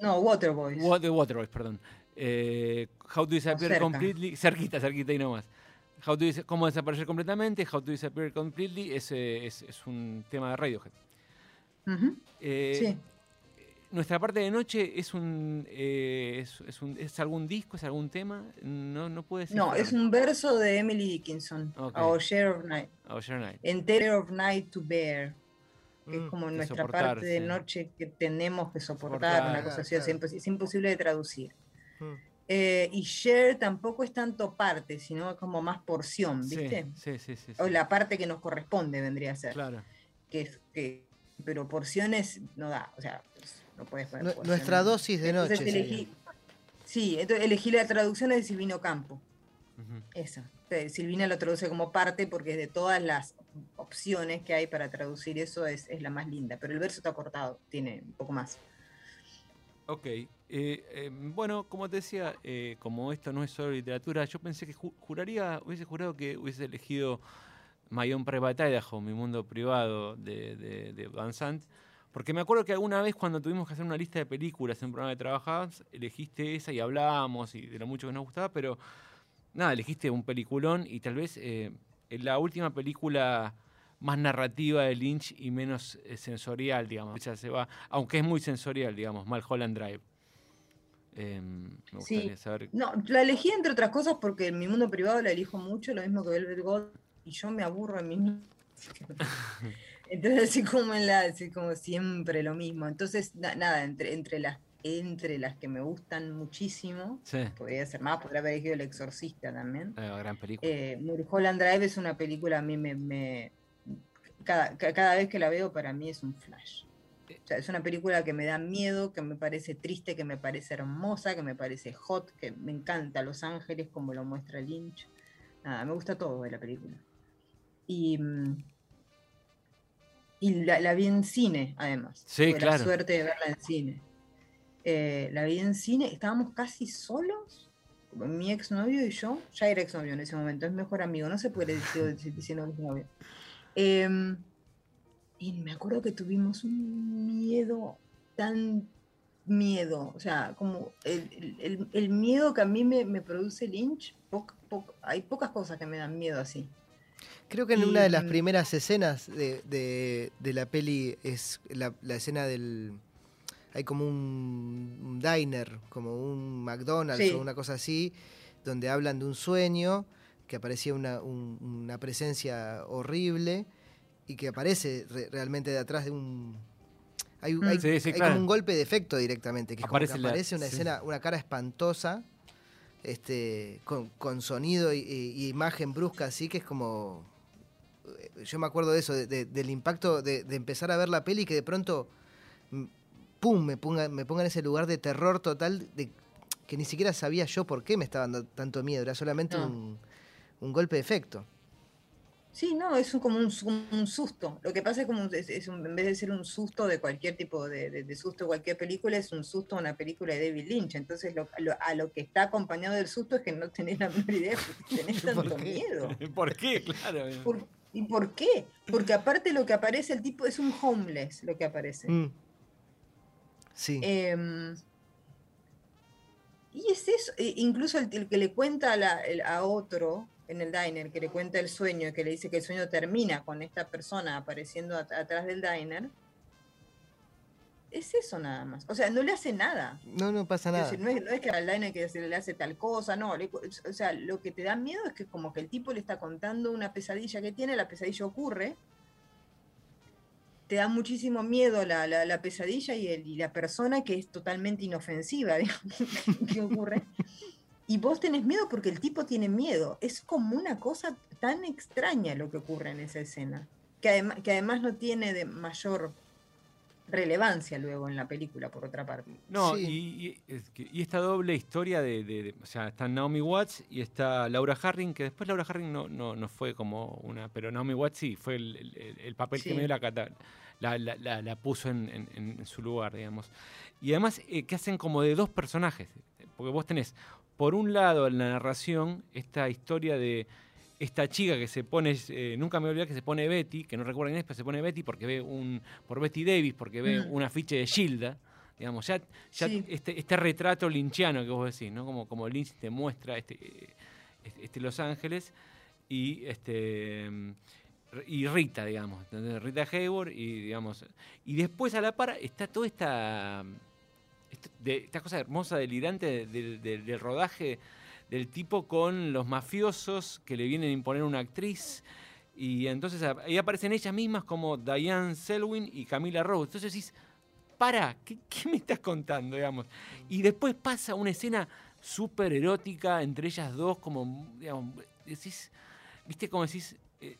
S8: No, Waterboys.
S2: Wa- de Waterboys, perdón. Eh, how to Disappear
S8: cerca.
S2: Completely, cerquita, cerquita y no más. How to Dis- cómo desaparecer completamente, How to Disappear Completely es, es, es un tema de Radiohead.
S8: Ujú,
S2: Eh,
S8: sí.
S2: Nuestra parte de noche es un, eh, es, es un- es algún disco, es algún tema, no, no puede ser.
S8: No, es un verso de Emily Dickinson,
S2: Ok.
S8: Our Share of Night.
S2: Night.
S8: Enter of Night to Bear, que es
S3: Mm,
S8: como nuestra parte de noche que tenemos que soportar,
S2: Soportar,
S8: una cosa así,
S3: claro.
S8: impos- es imposible de traducir.
S3: Mm.
S8: Eh, y share tampoco es tanto parte, sino como más porción, ¿viste?
S2: sí, sí, sí,
S8: O
S2: sí.
S8: la parte que nos corresponde vendría a ser.
S2: Claro.
S8: Que es que, pero porciones no da, o sea, no puedes poner porciones.
S3: nuestra dosis de
S8: Entonces
S3: noche.
S8: elegí, sí, entonces elegí la traducción de Silvino Campo,
S2: Ujú.
S8: esa. Eh, Silvina lo traduce como parte porque de todas las opciones que hay para traducir eso es, es la más linda, pero el verso está cortado, tiene un poco más.
S2: Ok. Eh, eh, bueno, como te decía, eh, como esto no es solo literatura, yo pensé que ju- juraría, hubiese jurado que hubiese elegido My Own Private Idaho, mi mundo privado de, de, de Van Sant, porque me acuerdo que alguna vez cuando tuvimos que hacer una lista de películas en un programa de trabajabas, elegiste esa y hablábamos y de lo mucho que nos gustaba, pero nada, elegiste un peliculón y tal vez eh, la última película más narrativa de Lynch y menos eh, sensorial, digamos. Ya se va, aunque es muy sensorial, digamos, Malholland Drive. Em, me
S8: Sí.
S2: gustaría saber.
S8: No, la elegí entre otras cosas porque en mi mundo privado la elijo mucho, lo mismo que Velvet God, y yo me aburro en mí mismo. Entonces, así como en la, así como siempre lo mismo. Entonces, na- nada, entre, entre las entre las que me gustan muchísimo,
S2: Sí,
S8: podría ser más, podría haber elegido El Exorcista también.
S2: eh, gran película.
S8: Eh, Mulholland Drive es una película, a mí me. me- cada, ca- cada vez que la veo, para mí es un flash. O sea, es una película que me da miedo, que me parece triste, que me parece hermosa, que me parece hot, que me encanta Los Ángeles, como lo muestra Lynch. Nada, me gusta todo de la película. Y. mm, Y la, la vi en cine, además.
S2: Sí,
S8: Tuve
S2: claro.
S8: la suerte de verla en cine. Eh, la vi en cine, estábamos casi solos, mi exnovio y yo. Ya era exnovio en ese momento, es mejor amigo, no se puede decir diciendo que es novio. Em, y me acuerdo que tuvimos un miedo tan miedo, o sea, como el, el- miedo que a mí me, me produce Lynch, poc- poc- hay pocas cosas que me dan miedo así.
S3: Creo que en una de las primeras escenas de, de- de la peli es la, la escena del... Hay como un, un diner, como un McDonald's
S8: Sí.
S3: o una cosa así, donde hablan de un sueño, que aparecía una, un- una presencia horrible y que aparece re- realmente de atrás de un... Hay,
S8: Mm.
S3: hay-
S2: Sí, sí,
S3: hay
S2: claro.
S3: como un golpe de efecto directamente, que es como
S2: Aparece
S3: que
S2: la-
S3: aparece una
S2: sí.
S3: escena, una cara espantosa, este, con, con sonido y, y- y imagen brusca así, que es como eh, yo me acuerdo de eso, de- de- del impacto de, de empezar a ver la peli y que de pronto, mm, pum, me ponga, me ponga en ese lugar de terror total, de, que ni siquiera sabía yo por qué me estaba dando tanto miedo, era solamente
S8: No.
S3: un, un golpe de efecto.
S8: Sí, no, es un- como un, su- un susto. Lo que pasa es como un- es, es un- en vez de ser un susto de cualquier tipo de, de- de susto cualquier película, es un susto a una película de David Lynch. Entonces lo- lo- a lo que está acompañado del susto es que no tenés la menor idea tenés
S3: ¿Por
S8: tanto
S3: qué?
S8: miedo.
S2: ¿Por qué? Claro.
S8: ¿Por- ¿Y por qué? Porque aparte lo que aparece el tipo es un homeless, lo que aparece.
S3: Mm. Sí.
S8: Em, y es eso, e- incluso el, el que le cuenta a, la- el- a otro en el diner, que le cuenta el sueño, que le dice que el sueño termina con esta persona apareciendo at- atrás del diner, es eso nada más. O sea, no le hace nada.
S3: no, no pasa
S8: Es
S3: nada.
S8: decir, no, es, no es que al diner que se le hace tal cosa, no. le o sea, lo que te da miedo es que como que el tipo le está contando una pesadilla que tiene, la pesadilla ocurre, te da muchísimo miedo la, la- la pesadilla y, el- y la persona que es totalmente inofensiva, digamos, que ocurre. Y vos tenés miedo porque el tipo tiene miedo. Es como una cosa tan extraña lo que ocurre en esa escena, que, además que además no tiene de mayor relevancia luego en la película, por otra parte.
S2: No,
S3: Sí.
S2: y, y- es que- y esta doble historia de, de- de- O sea, está Naomi Watts y está Laura Harring, que después Laura Harring no, no, no fue como una. Pero Naomi Watts sí, fue el, el- el papel que
S8: Sí.
S2: medio la, cata- la, la- la- la puso en, en- en su lugar, digamos. Y además, eh, que hacen como de dos personajes. Porque vos tenés, por un lado, en la narración, esta historia de esta chica que se pone, eh, nunca me voy a olvidar que se pone Betty, que no recuerdo quién es, pero se pone Betty porque ve un, por Betty Davis, porque ve
S8: Mm.
S2: un afiche de Gilda, digamos, ya, ya
S8: Sí.
S2: este, este retrato linchiano que vos decís, ¿no? Como, como Lynch te muestra este, eh, este, Los Ángeles y este y Rita, digamos. Rita Hayworth y digamos, y después a la par está toda esta de- esta cosa hermosa, delirante de- de- de- del rodaje del tipo con los mafiosos que le vienen a imponer una actriz. Y entonces ahí aparecen ellas mismas como Diane Selwyn y Camila Rose. Entonces decís, para, ¿qué, me estás contando? Digamos? Y después pasa una escena súper erótica entre ellas dos, como, digamos, decís, viste como decís, eh,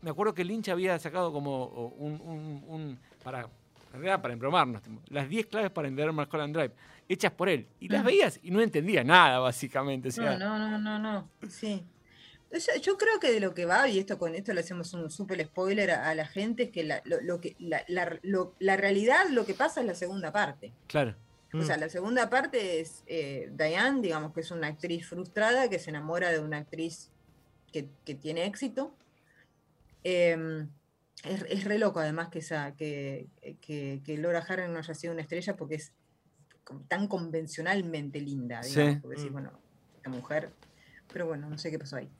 S2: me acuerdo que Lynch había sacado como un- un- para, en realidad para embromarnos, tipo, las 10 claves para entender Mulholland Drive, hechas por él. Y las
S8: Mm.
S2: veías y no entendía nada, básicamente. o sea,
S8: No, no, no, no, no. Sí. Yo creo que de lo que va, y esto con esto le hacemos un súper spoiler a, a la gente, es que, la, lo, lo que la, la- lo- la realidad, lo que pasa es la segunda parte.
S2: Claro.
S8: O sea,
S3: Mm.
S8: la segunda parte es eh, Diane, digamos que es una actriz frustrada que se enamora de una actriz que, que tiene éxito. Em, es, es re loco además que, esa, que, que, que Laura Harring no haya sido una estrella porque es tan convencionalmente linda,
S2: Sí.
S8: digamos, porque decís,
S3: Mm.
S8: bueno, esta mujer, pero bueno, no sé qué pasó ahí.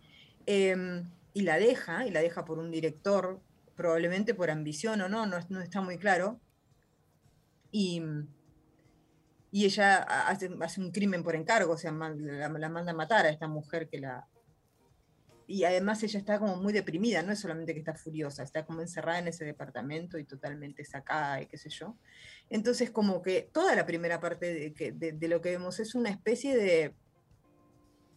S8: Em, y la deja, y la deja por un director, probablemente por ambición o no, no, no está muy claro. Y, y ella ha- hace, hace un crimen por encargo, o sea, la, la manda a matar a esta mujer que la... Y además ella está como muy deprimida, no es solamente que está furiosa, está como encerrada en ese departamento y totalmente sacada y qué sé yo. Entonces como que toda la primera parte de, que- de- de lo que vemos es una especie de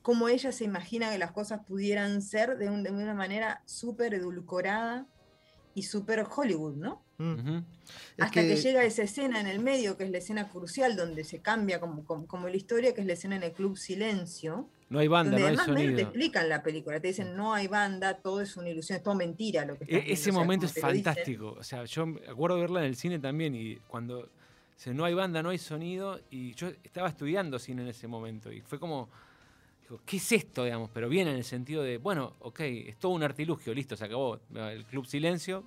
S8: cómo ella se imagina que las cosas pudieran ser de, un- de una manera súper edulcorada y súper Hollywood, ¿no?
S3: Mm.
S2: Ujú.
S3: Es
S8: Hasta que... llega esa escena en el medio, que es la escena crucial, donde se cambia como, como, como la historia, que es la escena en el Club Silencio,
S2: No hay banda, no hay
S8: medio te
S2: sonido.
S8: explican la película, te dicen no hay banda, todo es una ilusión, es todo mentira lo que estás
S2: E-
S8: viendo",
S2: ese
S8: o sea,
S2: momento es fantástico. O sea, yo me acuerdo verla en el cine también y cuando dice, no hay banda, no hay sonido, y yo estaba estudiando cine en ese momento y fue como, digo, ¿qué es esto, digamos? Pero bien en el sentido de, bueno, ok, es todo un artilugio, listo, se acabó. El Club Silencio.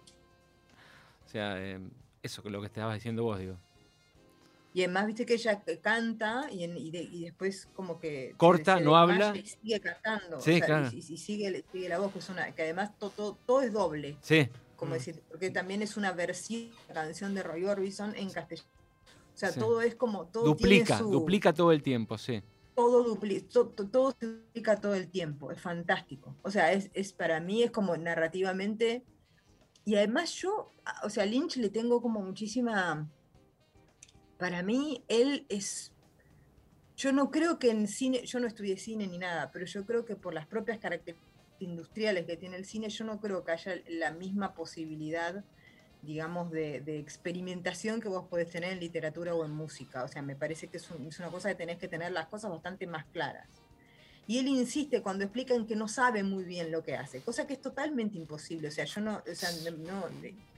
S2: O sea, eh, eso que lo que estabas diciendo vos, digo.
S8: Y además, viste que ella c- canta y, en- y de- y después como que...
S2: Corta,
S8: se
S2: no habla.
S8: Y sigue cantando.
S2: Sí,
S8: o sea, y-
S2: claro.
S8: y, y sigue, sigue la voz, que, es una, que además to- to- todo es doble.
S2: Sí,
S8: como
S2: Mm.
S8: decir, porque también es una versión de la canción de Roy Orbison en castellano. O sea,
S2: Sí.
S8: todo es como... Todo
S2: duplica,
S8: tiene su-
S2: duplica todo el tiempo, sí.
S8: todo, dupli- to- to- todo se duplica todo el tiempo, es fantástico. O sea, es, es para mí es como narrativamente. Y además yo, a- o sea, a Lynch le tengo como muchísima. Para mí, él es. Yo no creo que en cine, yo no estudié cine ni nada, pero yo creo que por las propias características industriales que tiene el cine, yo no creo que haya la misma posibilidad, digamos, de, de experimentación que vos podés tener en literatura o en música. O sea, me parece que es, un- es una cosa que tenés que tener las cosas bastante más claras. Y él insiste cuando explican que no sabe muy bien lo que hace, cosa que es totalmente imposible. O sea, yo no, o sea, no,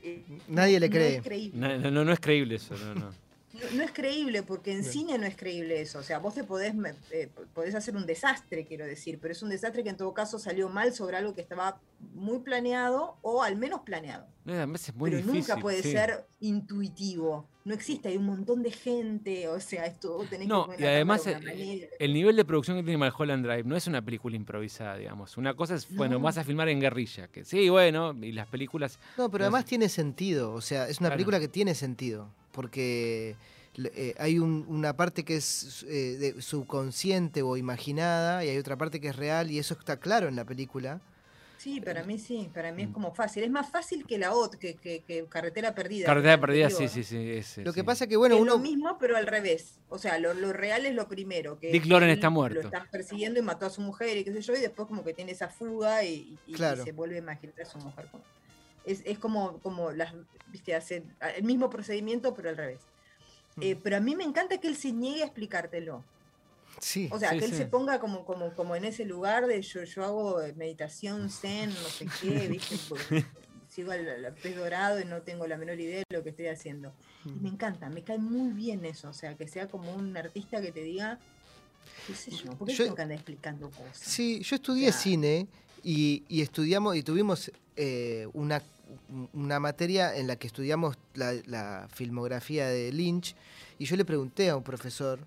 S8: eh,
S3: Nadie le
S8: no
S3: cree.
S8: es creíble.
S2: No, no, no, no es creíble eso, no, no.
S8: No, no es creíble porque en
S3: Bien.
S8: cine no es creíble eso. O sea, vos te podés, me- eh, podés hacer un desastre, quiero decir, pero es un desastre que en todo caso salió mal sobre algo que estaba muy planeado o al menos planeado.
S2: No, además es muy
S8: pero
S2: difícil.
S8: nunca puede
S2: sí.
S8: ser intuitivo. No existe, hay un montón de gente, o sea, esto tenés
S2: No,
S8: que poner
S2: y
S8: la
S2: además
S8: de
S2: eh, el nivel de producción que tiene Mulholland Drive no es una película improvisada, digamos. Una cosa es, bueno,
S8: No.
S2: vas a filmar en guerrilla, que sí, bueno, y las películas...
S3: No, pero además
S2: sí.
S3: tiene sentido. O sea, es una
S2: Claro.
S3: película que tiene sentido. Porque eh, hay un- una parte que es eh, de- subconsciente o imaginada y hay otra parte que es real y eso está claro en la película.
S8: Sí, para mí sí, para
S2: Mm.
S8: mí es como fácil. Es más fácil que la otra, que, que, que Carretera Perdida.
S2: Carretera perdida, sí, sí, sí. ese,
S3: Lo que
S2: sí.
S3: pasa que, bueno,
S8: es
S3: uno...
S8: lo mismo, pero al revés. O sea, lo, lo real es lo primero. Que
S2: Dick Loren está muerto.
S8: Lo están persiguiendo y mató a su mujer y qué sé yo, y después como que tiene esa fuga y, y- y
S3: Claro.
S8: se vuelve a imaginar a su mujer. como- Es, es como, como las, viste, hace el mismo procedimiento, pero al revés. Eh,
S3: Mm.
S8: pero a mí me encanta que él se niegue a explicártelo.
S3: Sí.
S8: O sea,
S2: Sí,
S8: que él
S2: sí.
S8: se ponga como, como, como en ese lugar de yo, yo hago eh, meditación, zen, no sé qué, ¿viste? Sigo al, al pez dorado y no tengo la menor idea de lo que estoy haciendo. Y me encanta, me cae muy bien eso, o sea, que sea como un artista que te diga, qué sé yo, ¿por qué
S3: Yo-
S8: tengo que andar explicando cosas?
S3: Sí, yo estudié
S8: Claro.
S3: cine y, y estudiamos y tuvimos eh, una, una materia en la que estudiamos la, la filmografía de Lynch y yo le pregunté a un profesor,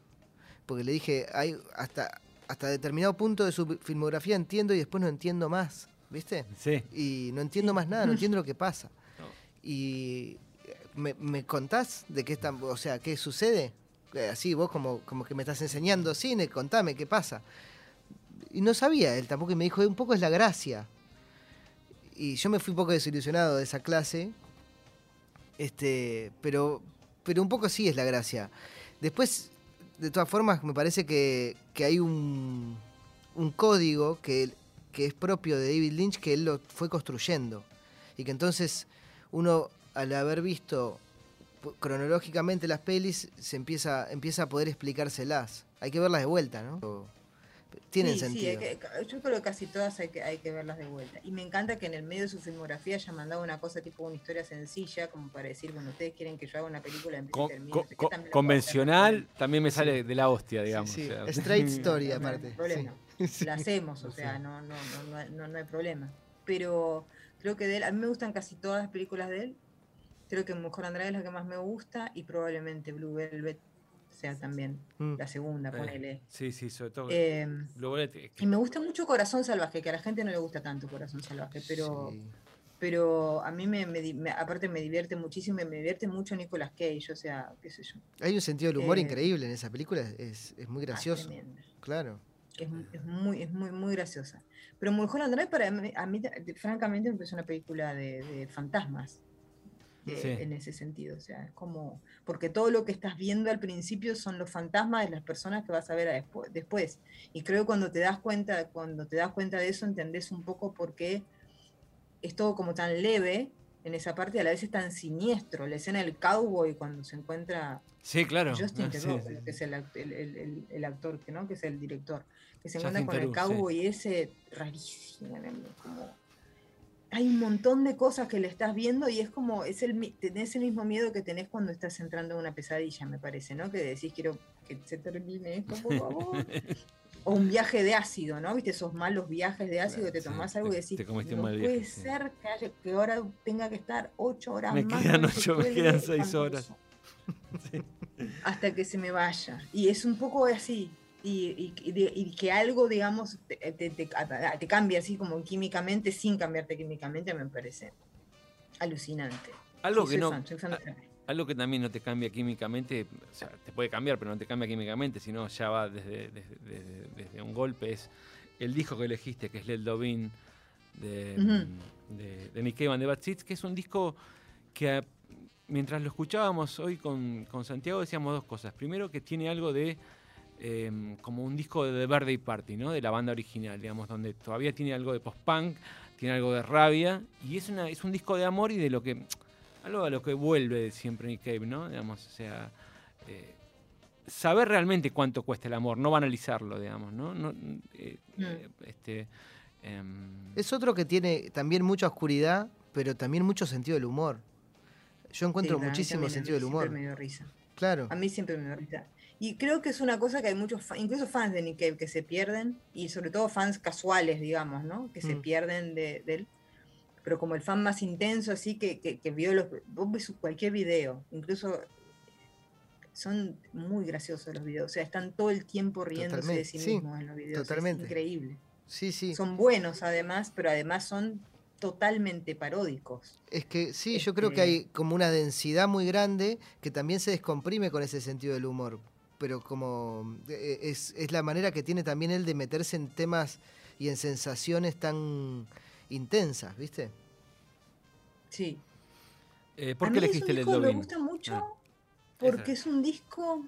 S3: porque le dije, hay hasta, hasta determinado punto de su filmografía entiendo y después no entiendo más, ¿viste?
S2: Sí.
S3: Y no entiendo más nada, no entiendo lo que pasa.
S2: No.
S3: Y me, me contás de qué está, o sea, qué sucede. Eh, Así, vos como, como que me estás enseñando cine, contame qué pasa. Y no sabía él tampoco, y me dijo, un poco es la gracia. Y yo me fui un poco desilusionado de esa clase, este, pero, pero un poco sí es la gracia. Después, de todas formas, me parece que, que hay un, un código que, que es propio de David Lynch que él lo fue construyendo. Y que entonces uno, al haber visto cronológicamente las pelis, se empieza, empieza a poder explicárselas. Hay que verlas de vuelta, ¿no? Tienen
S8: Sí,
S3: sentido.
S8: que- yo creo que casi todas hay que, hay que verlas de vuelta. Y me encanta que en el medio de su filmografía haya mandado una cosa tipo una historia sencilla, como para decir, bueno, ustedes quieren que yo haga una película en
S2: Co-
S8: termine,
S2: co-
S8: no sé qué,
S2: co-
S8: también la puedo hacer
S2: convencional también me sale de la hostia, digamos.
S3: Sí,
S2: o sea.
S3: Straight story,
S8: No, no hay
S3: aparte.
S8: problema.
S3: Sí. Sí.
S8: la hacemos, o sea, no, no, no, no, hay- no, no hay problema. Pero creo que de él, a mí me gustan casi todas las películas de él. Creo que Mujer Andrade es la que más me gusta y probablemente Blue Velvet sea también
S3: Mm.
S8: la segunda,
S2: Eh,
S8: ponele.
S2: Sí, sí, sobre todo.
S8: Eh,
S2: Lo que-
S8: y me gusta mucho Corazón Salvaje, que a la gente no le gusta tanto Corazón Salvaje, pero,
S3: Sí.
S8: pero a mí me, me di- me- aparte me divierte muchísimo y me divierte mucho Nicolas Cage, o sea, qué sé yo.
S3: Hay un sentido del humor
S8: Eh,
S3: increíble en esa película, es, es muy
S8: Ah,
S3: gracioso. Claro.
S8: Es, es muy, es muy, muy graciosa. Pero Mulholland Drive para mí, a mí, francamente, me parece una película de, de fantasmas. Eh,
S2: Sí.
S8: En ese sentido, o sea, es como, porque todo lo que estás viendo al principio son los fantasmas de las personas que vas a ver a despu- después. Y creo que cuando te das cuenta, cuando te das cuenta de eso, entendés un poco por qué es todo como tan leve en esa parte, a la vez es tan siniestro. La escena del cowboy cuando se encuentra
S2: Sí, claro.
S8: Justin
S2: Ah, sí,
S8: Theroux,
S2: sí,
S8: que es el, el- el- el- actor, que, ¿no? que es el director, que se encuentra con el
S2: Theroux,
S8: cowboy ese rarísimo. Como, hay un montón de cosas que le estás viendo y es como, es el, tenés el mismo miedo que tenés cuando estás entrando en una pesadilla, me parece, ¿no? Que decís, quiero que se termine esto, por favor. O un viaje de ácido, ¿no? ¿Viste esos malos viajes de ácido que te tomás algo y decís,
S2: te
S8: no puede
S2: viaje, sí.
S8: ser que, haya- que ahora tenga que estar ocho horas
S2: Me
S8: más.
S2: quedan ocho, me quedan seis horas.
S8: hasta que se me vaya. Y es un poco así. Y, y- y de- y que algo, digamos, te, te- te- así como químicamente, sin cambiarte químicamente, me parece alucinante.
S2: Algo
S8: Sí,
S2: que no.
S8: fan, de
S2: Algo que también no te cambia químicamente, o sea, te puede cambiar, pero no te cambia químicamente, sino ya va desde, desde, desde- desde un golpe, es el disco que elegiste, que es Led Dovin de,
S8: Ujú.
S2: de, de Nick the Bad Seeds, que es un disco que a- mientras lo escuchábamos hoy con, con Santiago decíamos dos cosas. Primero que tiene algo de em, como un disco de The Birthday Party, ¿no? De la banda original, digamos, donde todavía tiene algo de post-punk, tiene algo de rabia, y es, una, es un disco de amor y de lo que algo a lo que vuelve siempre Nick Cave, ¿no? Digamos, o sea, eh, saber realmente cuánto cuesta el amor, no banalizarlo, digamos, ¿no? No, eh,
S8: Mm.
S2: eh, este, em,
S3: Es otro que tiene también mucha oscuridad, pero también mucho sentido del humor. Yo encuentro
S8: Sí,
S3: muchísimo sentido
S8: mí
S3: del humor.
S8: Siempre me dio risa.
S3: Claro.
S8: A mí siempre me dio risa. Y creo que es una cosa que hay muchos, fa- incluso fans de Nick Cave, que se pierden, y sobre todo fans casuales, digamos, ¿no? Que se
S3: Mm.
S8: pierden de, de él. Pero como el fan más intenso, así que, que, que vio los. Vos ves cualquier video, incluso son muy graciosos los videos. O sea, están todo el tiempo riéndose de
S3: Totalmente,
S8: sí
S3: sí,
S8: mismos en los videos.
S3: totalmente.
S8: Es increíble.
S3: Sí, sí.
S8: Son buenos además, pero además son totalmente paródicos.
S3: Es que sí, yo creo que
S8: Este-
S3: hay como una densidad muy grande que también se descomprime con ese sentido del humor. Pero como eh, es, es la manera que tiene también él de meterse en temas y en sensaciones tan intensas, ¿viste?
S8: Sí.
S2: eh, ¿Por
S8: A
S2: qué
S8: mí
S2: elegiste
S8: que Me gusta mucho
S2: Ah,
S8: porque es un disco.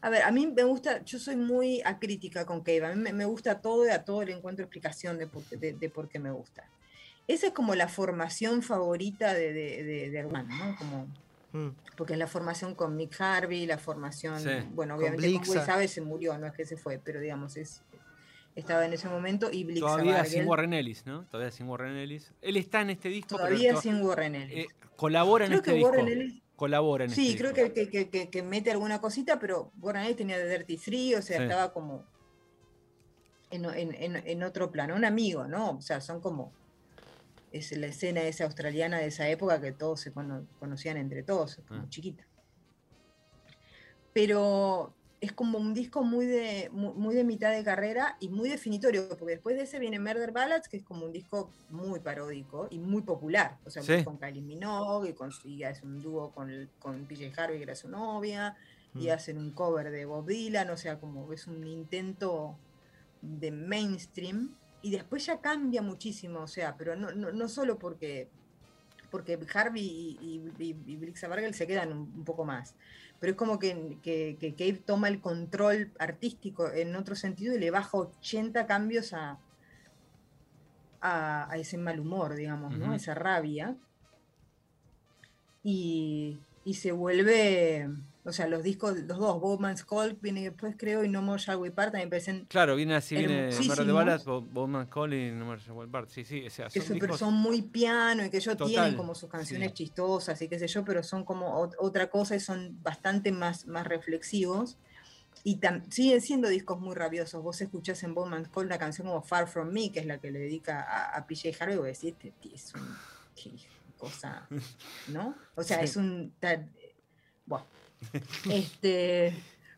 S8: A ver, a mí me gusta, yo soy muy acrítica con Cave, a mí me, gusta todo y a todo le encuentro explicación de por, qué- de, de por qué me gusta. Esa es como la formación favorita de, de, de, de Armand, ¿no? Como,
S3: Mm.
S8: porque es la formación con Mick Harvey, la formación,
S2: Sí.
S8: bueno,
S3: Con
S8: obviamente con
S3: Blixa.
S8: sabe se murió, no es que se fue, pero digamos, es estaba en ese momento y Blixa
S2: Todavía
S8: Bargeld,
S2: sin Warren Ellis, ¿no? Todavía sin Warren Ellis. Él está en este disco,
S8: todavía
S2: to-
S8: sin Warren Ellis.
S2: eh, colabora en este
S8: que
S2: disco.
S8: Warren Ellis
S2: Colabora en
S8: Sí,
S2: este
S8: creo
S2: disco.
S8: que, que, que- que mete alguna cosita, pero Warren Ellis tenía de Dirty Three, o sea,
S2: Sí.
S8: estaba como en, en- en- en otro plano. Un amigo, ¿no? O sea, son como. Es la escena esa australiana de esa época que todos se cono- conocían entre todos, como
S2: Ah.
S8: chiquita. Pero es como un disco muy de, mu- muy, de mitad de carrera y muy definitorio, porque después de ese viene Murder Ballads, que es como un disco muy paródico y muy popular. O sea,
S2: Sí.
S8: con Kylie Minogue, y, con, y hace un dúo con, el- con PJ Harvey, que era su novia, y
S3: Mm.
S8: hacen un cover de Bob Dylan, o sea, como es un intento de mainstream. Y después ya cambia muchísimo, o sea, pero no, no, no solo porque, porque Harvey y, y, y, Blixa se quedan un, un poco más, pero es como que, que, que Cave toma el control artístico en otro sentido y le baja 80 cambios a, a, a ese mal humor, digamos, ¿no? Esa rabia. Y, y se vuelve, o sea, los discos, los dos, Bowman's Call viene después creo y No More Shall We Part también parecen
S2: Claro, viene así, viene Murder de
S8: hermosísimos.
S2: Ballads, Bo- Bowman Call y No More Shall We Part. Sí, sí, o sea,
S8: que
S2: son
S8: super-
S2: discos-
S8: son muy piano y que ellos
S2: Total,
S8: tienen como sus canciones
S2: sí.
S8: chistosas y qué sé yo, pero son como ot- otra cosa y son bastante más, más reflexivos. Y siguen siendo discos muy rabiosos. Vos escuchás en Bowman's Call una canción como Far From Me, que es la que le dedica a, a PJ Harvey, y vos decís, este tío es un, qué cosa, ¿no? O sea,
S2: Sí.
S8: es un... bueno, este,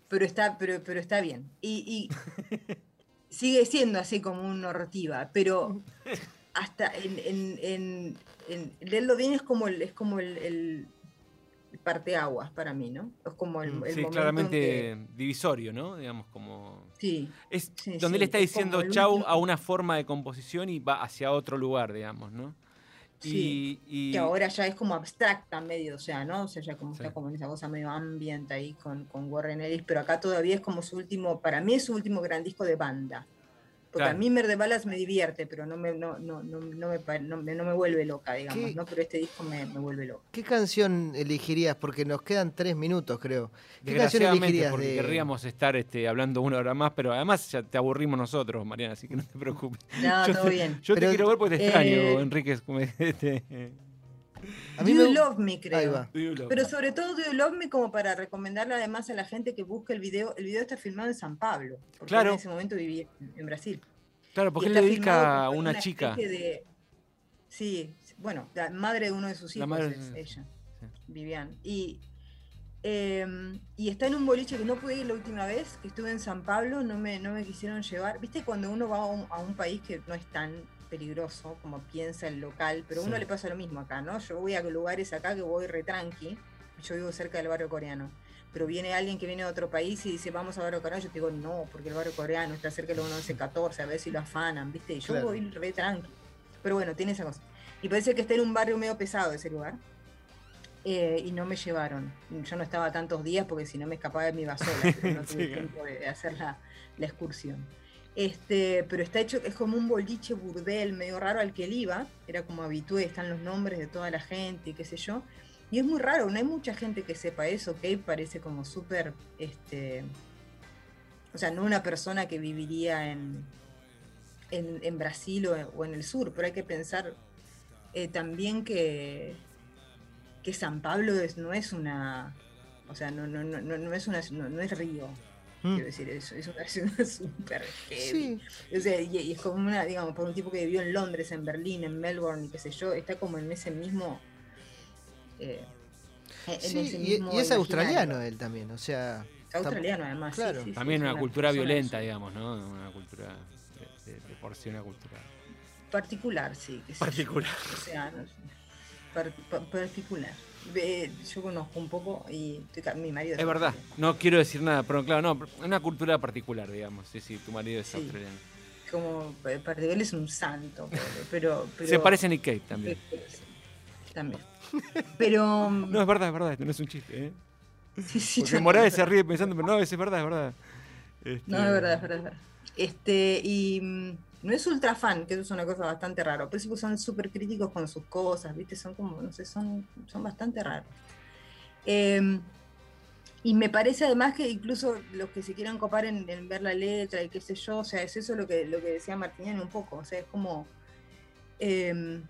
S8: pero está, pero, pero está bien. Y, y sigue siendo así como un nortiva, pero hasta en, en, en, en leerlo bien es como el, es como el, el parteaguas para mí, ¿no? Es como el,
S2: Mm,
S8: el
S2: sí, claramente
S8: en que-
S2: divisorio, ¿no? Digamos, como...
S8: sí,
S2: Es
S8: Sí,
S2: donde
S8: sí,
S2: él está diciendo chau
S8: último-
S2: a una forma de composición y va hacia otro lugar, digamos, ¿no?
S8: Sí,
S2: y, y-
S8: que ahora ya es como abstracta medio, o sea, ¿no? O sea, ya como
S2: Sí.
S8: está como en esa cosa medio ambient ahí con, con Warren Ellis, pero acá todavía es como su último, para mí es su último gran disco de banda. Porque a
S2: Claro.
S8: mí Mer de Balas me divierte, pero no me, no, no, no, no me, no me, no me vuelve loca, digamos,
S3: ¿Qué?
S8: ¿no? Pero este disco me, me vuelve loca.
S3: ¿Qué canción elegirías? Porque nos quedan tres minutos, creo. ¿Qué canción
S2: Desgraciadamente,
S3: elegirías
S2: porque
S3: de-
S2: querríamos estar este, hablando una hora más, pero además ya te aburrimos nosotros, Mariana, así que no te preocupes.
S8: No,
S2: yo
S8: todo
S2: te,
S8: bien.
S2: Yo
S3: Pero,
S2: te quiero ver porque te extraño,
S8: eh,
S2: Enrique. como este,
S3: A
S8: Do
S3: mí
S8: You
S3: me-
S8: Love Me, creo.
S3: Ahí va.
S8: Pero sobre todo Do You Love Me como para recomendarle además a la gente que busque el video. El video está filmado en San Pablo, porque
S2: Claro.
S8: en ese momento vivía en Brasil.
S2: Claro, porque él le
S8: está
S2: dedica a una chica.
S8: de- Sí, bueno, la madre de uno de sus
S2: La
S8: hijos
S2: madre-
S8: es ella,
S2: sí.
S8: Vivian. Y, em, y está en un boliche que no pude ir la última vez, que estuve en San Pablo, no me, no me quisieron llevar. ¿Viste cuando uno va a un, a un país que no es tan peligroso como piensa el local? Pero a uno le pasa lo mismo acá, ¿no? Yo voy a lugares acá que voy re tranqui, yo vivo cerca del barrio coreano. Pero viene alguien que viene de otro país y dice, vamos al barrio coreano, yo te digo, no, porque el barrio coreano está cerca del 1114, a ver si lo afanan, ¿viste? Y yo
S3: Claro.
S8: voy re tranqui. Pero bueno, tiene esa cosa. Y parece que está en un barrio medio pesado ese lugar. Eh, y no me llevaron. Yo no estaba tantos días porque si no me escapaba de mi pero no tuve
S2: Sí.
S8: tiempo de hacer la, la excursión. Este, pero está hecho, es como un boliche burdel medio raro al que él iba, era como habitué, están los nombres de toda la gente y qué sé yo. Y es muy raro, no hay mucha gente que sepa eso, que parece como súper, este, o sea, no una persona que viviría en, en, Brasil o, en el sur, pero hay que pensar eh, también que, que San Pablo no es una, o sea, no, no, no, no es una, no, no es Río,
S3: Mm.
S8: quiero decir, es, es una ciudad súper heavy.
S3: Sí,
S8: O sea, y, y es como una, digamos, por un tipo que vivió en Londres, en Berlín, en Melbourne, y qué sé yo, está como en ese mismo. eh, en
S3: sí,
S8: ese
S3: y,
S8: mismo
S3: y es australiano él también, o sea...
S8: Australiano, además.
S3: Claro.
S8: sí, sí,
S2: También una cultura violenta, digamos, ¿no? Una cultura de, de, de porción a cultural.
S8: Particular, sí.
S2: Particular.
S8: O sea, no sé, par- pa- particular. Yo conozco un poco y estoy mi marido
S2: Es verdad,
S8: australiano.
S2: no quiero decir nada, pero claro, no, una cultura particular, digamos. Sí, sí, tu marido es
S8: Sí.
S2: australiano.
S8: Como eh, para él es un santo, pero, pero
S2: Se parece a Nick Cave también.
S8: También. Pero.
S2: No, es verdad, es verdad, esto no es un chiste, ¿eh?
S8: sí, sí,
S2: Porque Morales
S8: es
S2: se ríe pensando, pero no, es verdad, es verdad. Este,
S8: No, es verdad, es verdad, es verdad. Este, y mm, no es ultra fan, que eso es una cosa bastante rara. Por eso son súper críticos con sus cosas, ¿viste? Son como, no sé, son, son bastante raros. Eh, y me parece además que incluso los que se quieran copar en, ver la letra y qué sé yo, o sea, es eso lo que, lo que decía Martiniano un poco, o sea, es como... eh,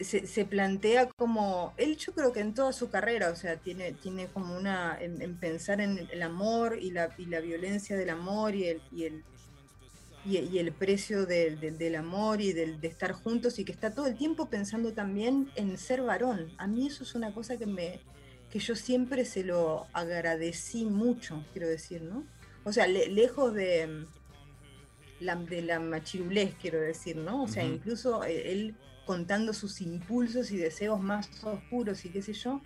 S8: se, plantea como, él yo creo que en toda su carrera, o sea, tiene, tiene como una, en, en pensar en el amor y la, y la violencia del amor y el, y, y el precio del, del- del amor y del, de estar juntos y que está todo el tiempo pensando también en ser varón. A mí eso es una cosa que me que yo siempre se lo agradecí mucho, quiero decir, ¿no? O sea, le- lejos de mm, la, de la machirulés, quiero decir, ¿no? O sea, incluso eh, él contando sus impulsos y deseos más oscuros y qué sé yo,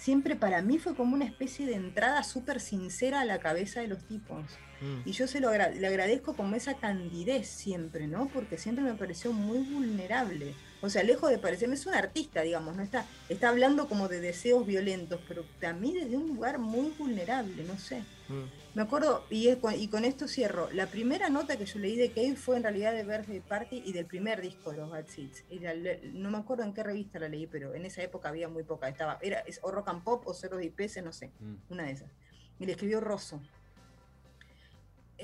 S8: siempre para mí fue como una especie de entrada súper sincera a la cabeza de los tipos.
S3: Mm.
S8: Y yo se lo agra- le agradezco como esa candidez siempre, ¿no? Porque siempre me pareció muy vulnerable. O sea, lejos de parecerme, es un artista, digamos, ¿no? Está, está hablando como de deseos violentos, pero a mí desde un lugar muy vulnerable, no sé.
S3: Mm.
S8: Me acuerdo, y, es con- y con esto cierro, la primera nota que yo leí de Cave fue en realidad de Birthday Party y del primer disco de los Bad Seeds. Era no me acuerdo en qué revista la leí, pero en esa época había muy poca. Estaba, era es o Rock and Pop o Cero de IPS, no sé,
S2: Mm.
S8: una de esas. Y le escribió Rosso,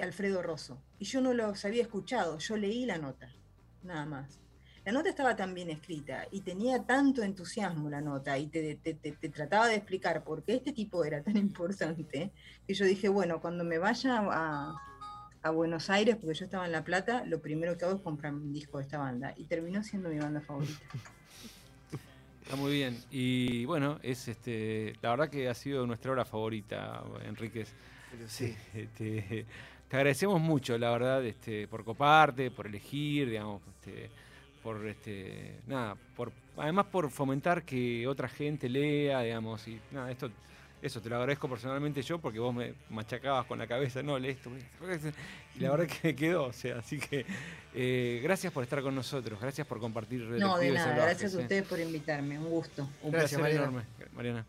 S8: Alfredo Rosso. Y yo no los había escuchado, yo leí la nota, nada más. La nota estaba tan bien escrita y tenía tanto entusiasmo la nota y te, te- te- te trataba de explicar por qué este tipo era tan importante que yo dije, bueno, cuando me vaya a, a Buenos Aires, porque yo estaba en La Plata, lo primero que hago es comprar un disco de esta banda y terminó siendo mi banda favorita.
S2: Está muy bien. Y bueno, es este, la verdad que ha sido nuestra hora favorita, Enríquez.
S3: Pero sí.
S2: Te, te agradecemos mucho, la verdad, este, por coparte, por elegir, digamos, este, por este, nada, por además por fomentar que otra gente lea, digamos, y nada, esto, eso te lo agradezco personalmente yo porque vos me machacabas con la cabeza, no, lee esto, y la verdad que me quedó, o sea, así que eh, gracias por estar con nosotros, gracias por compartir
S8: No, de nada, gracias a
S2: eh.
S8: ustedes por invitarme, un gusto.
S2: Un
S3: Gracias,
S2: placer
S3: Mariana.
S2: enorme, Mariana.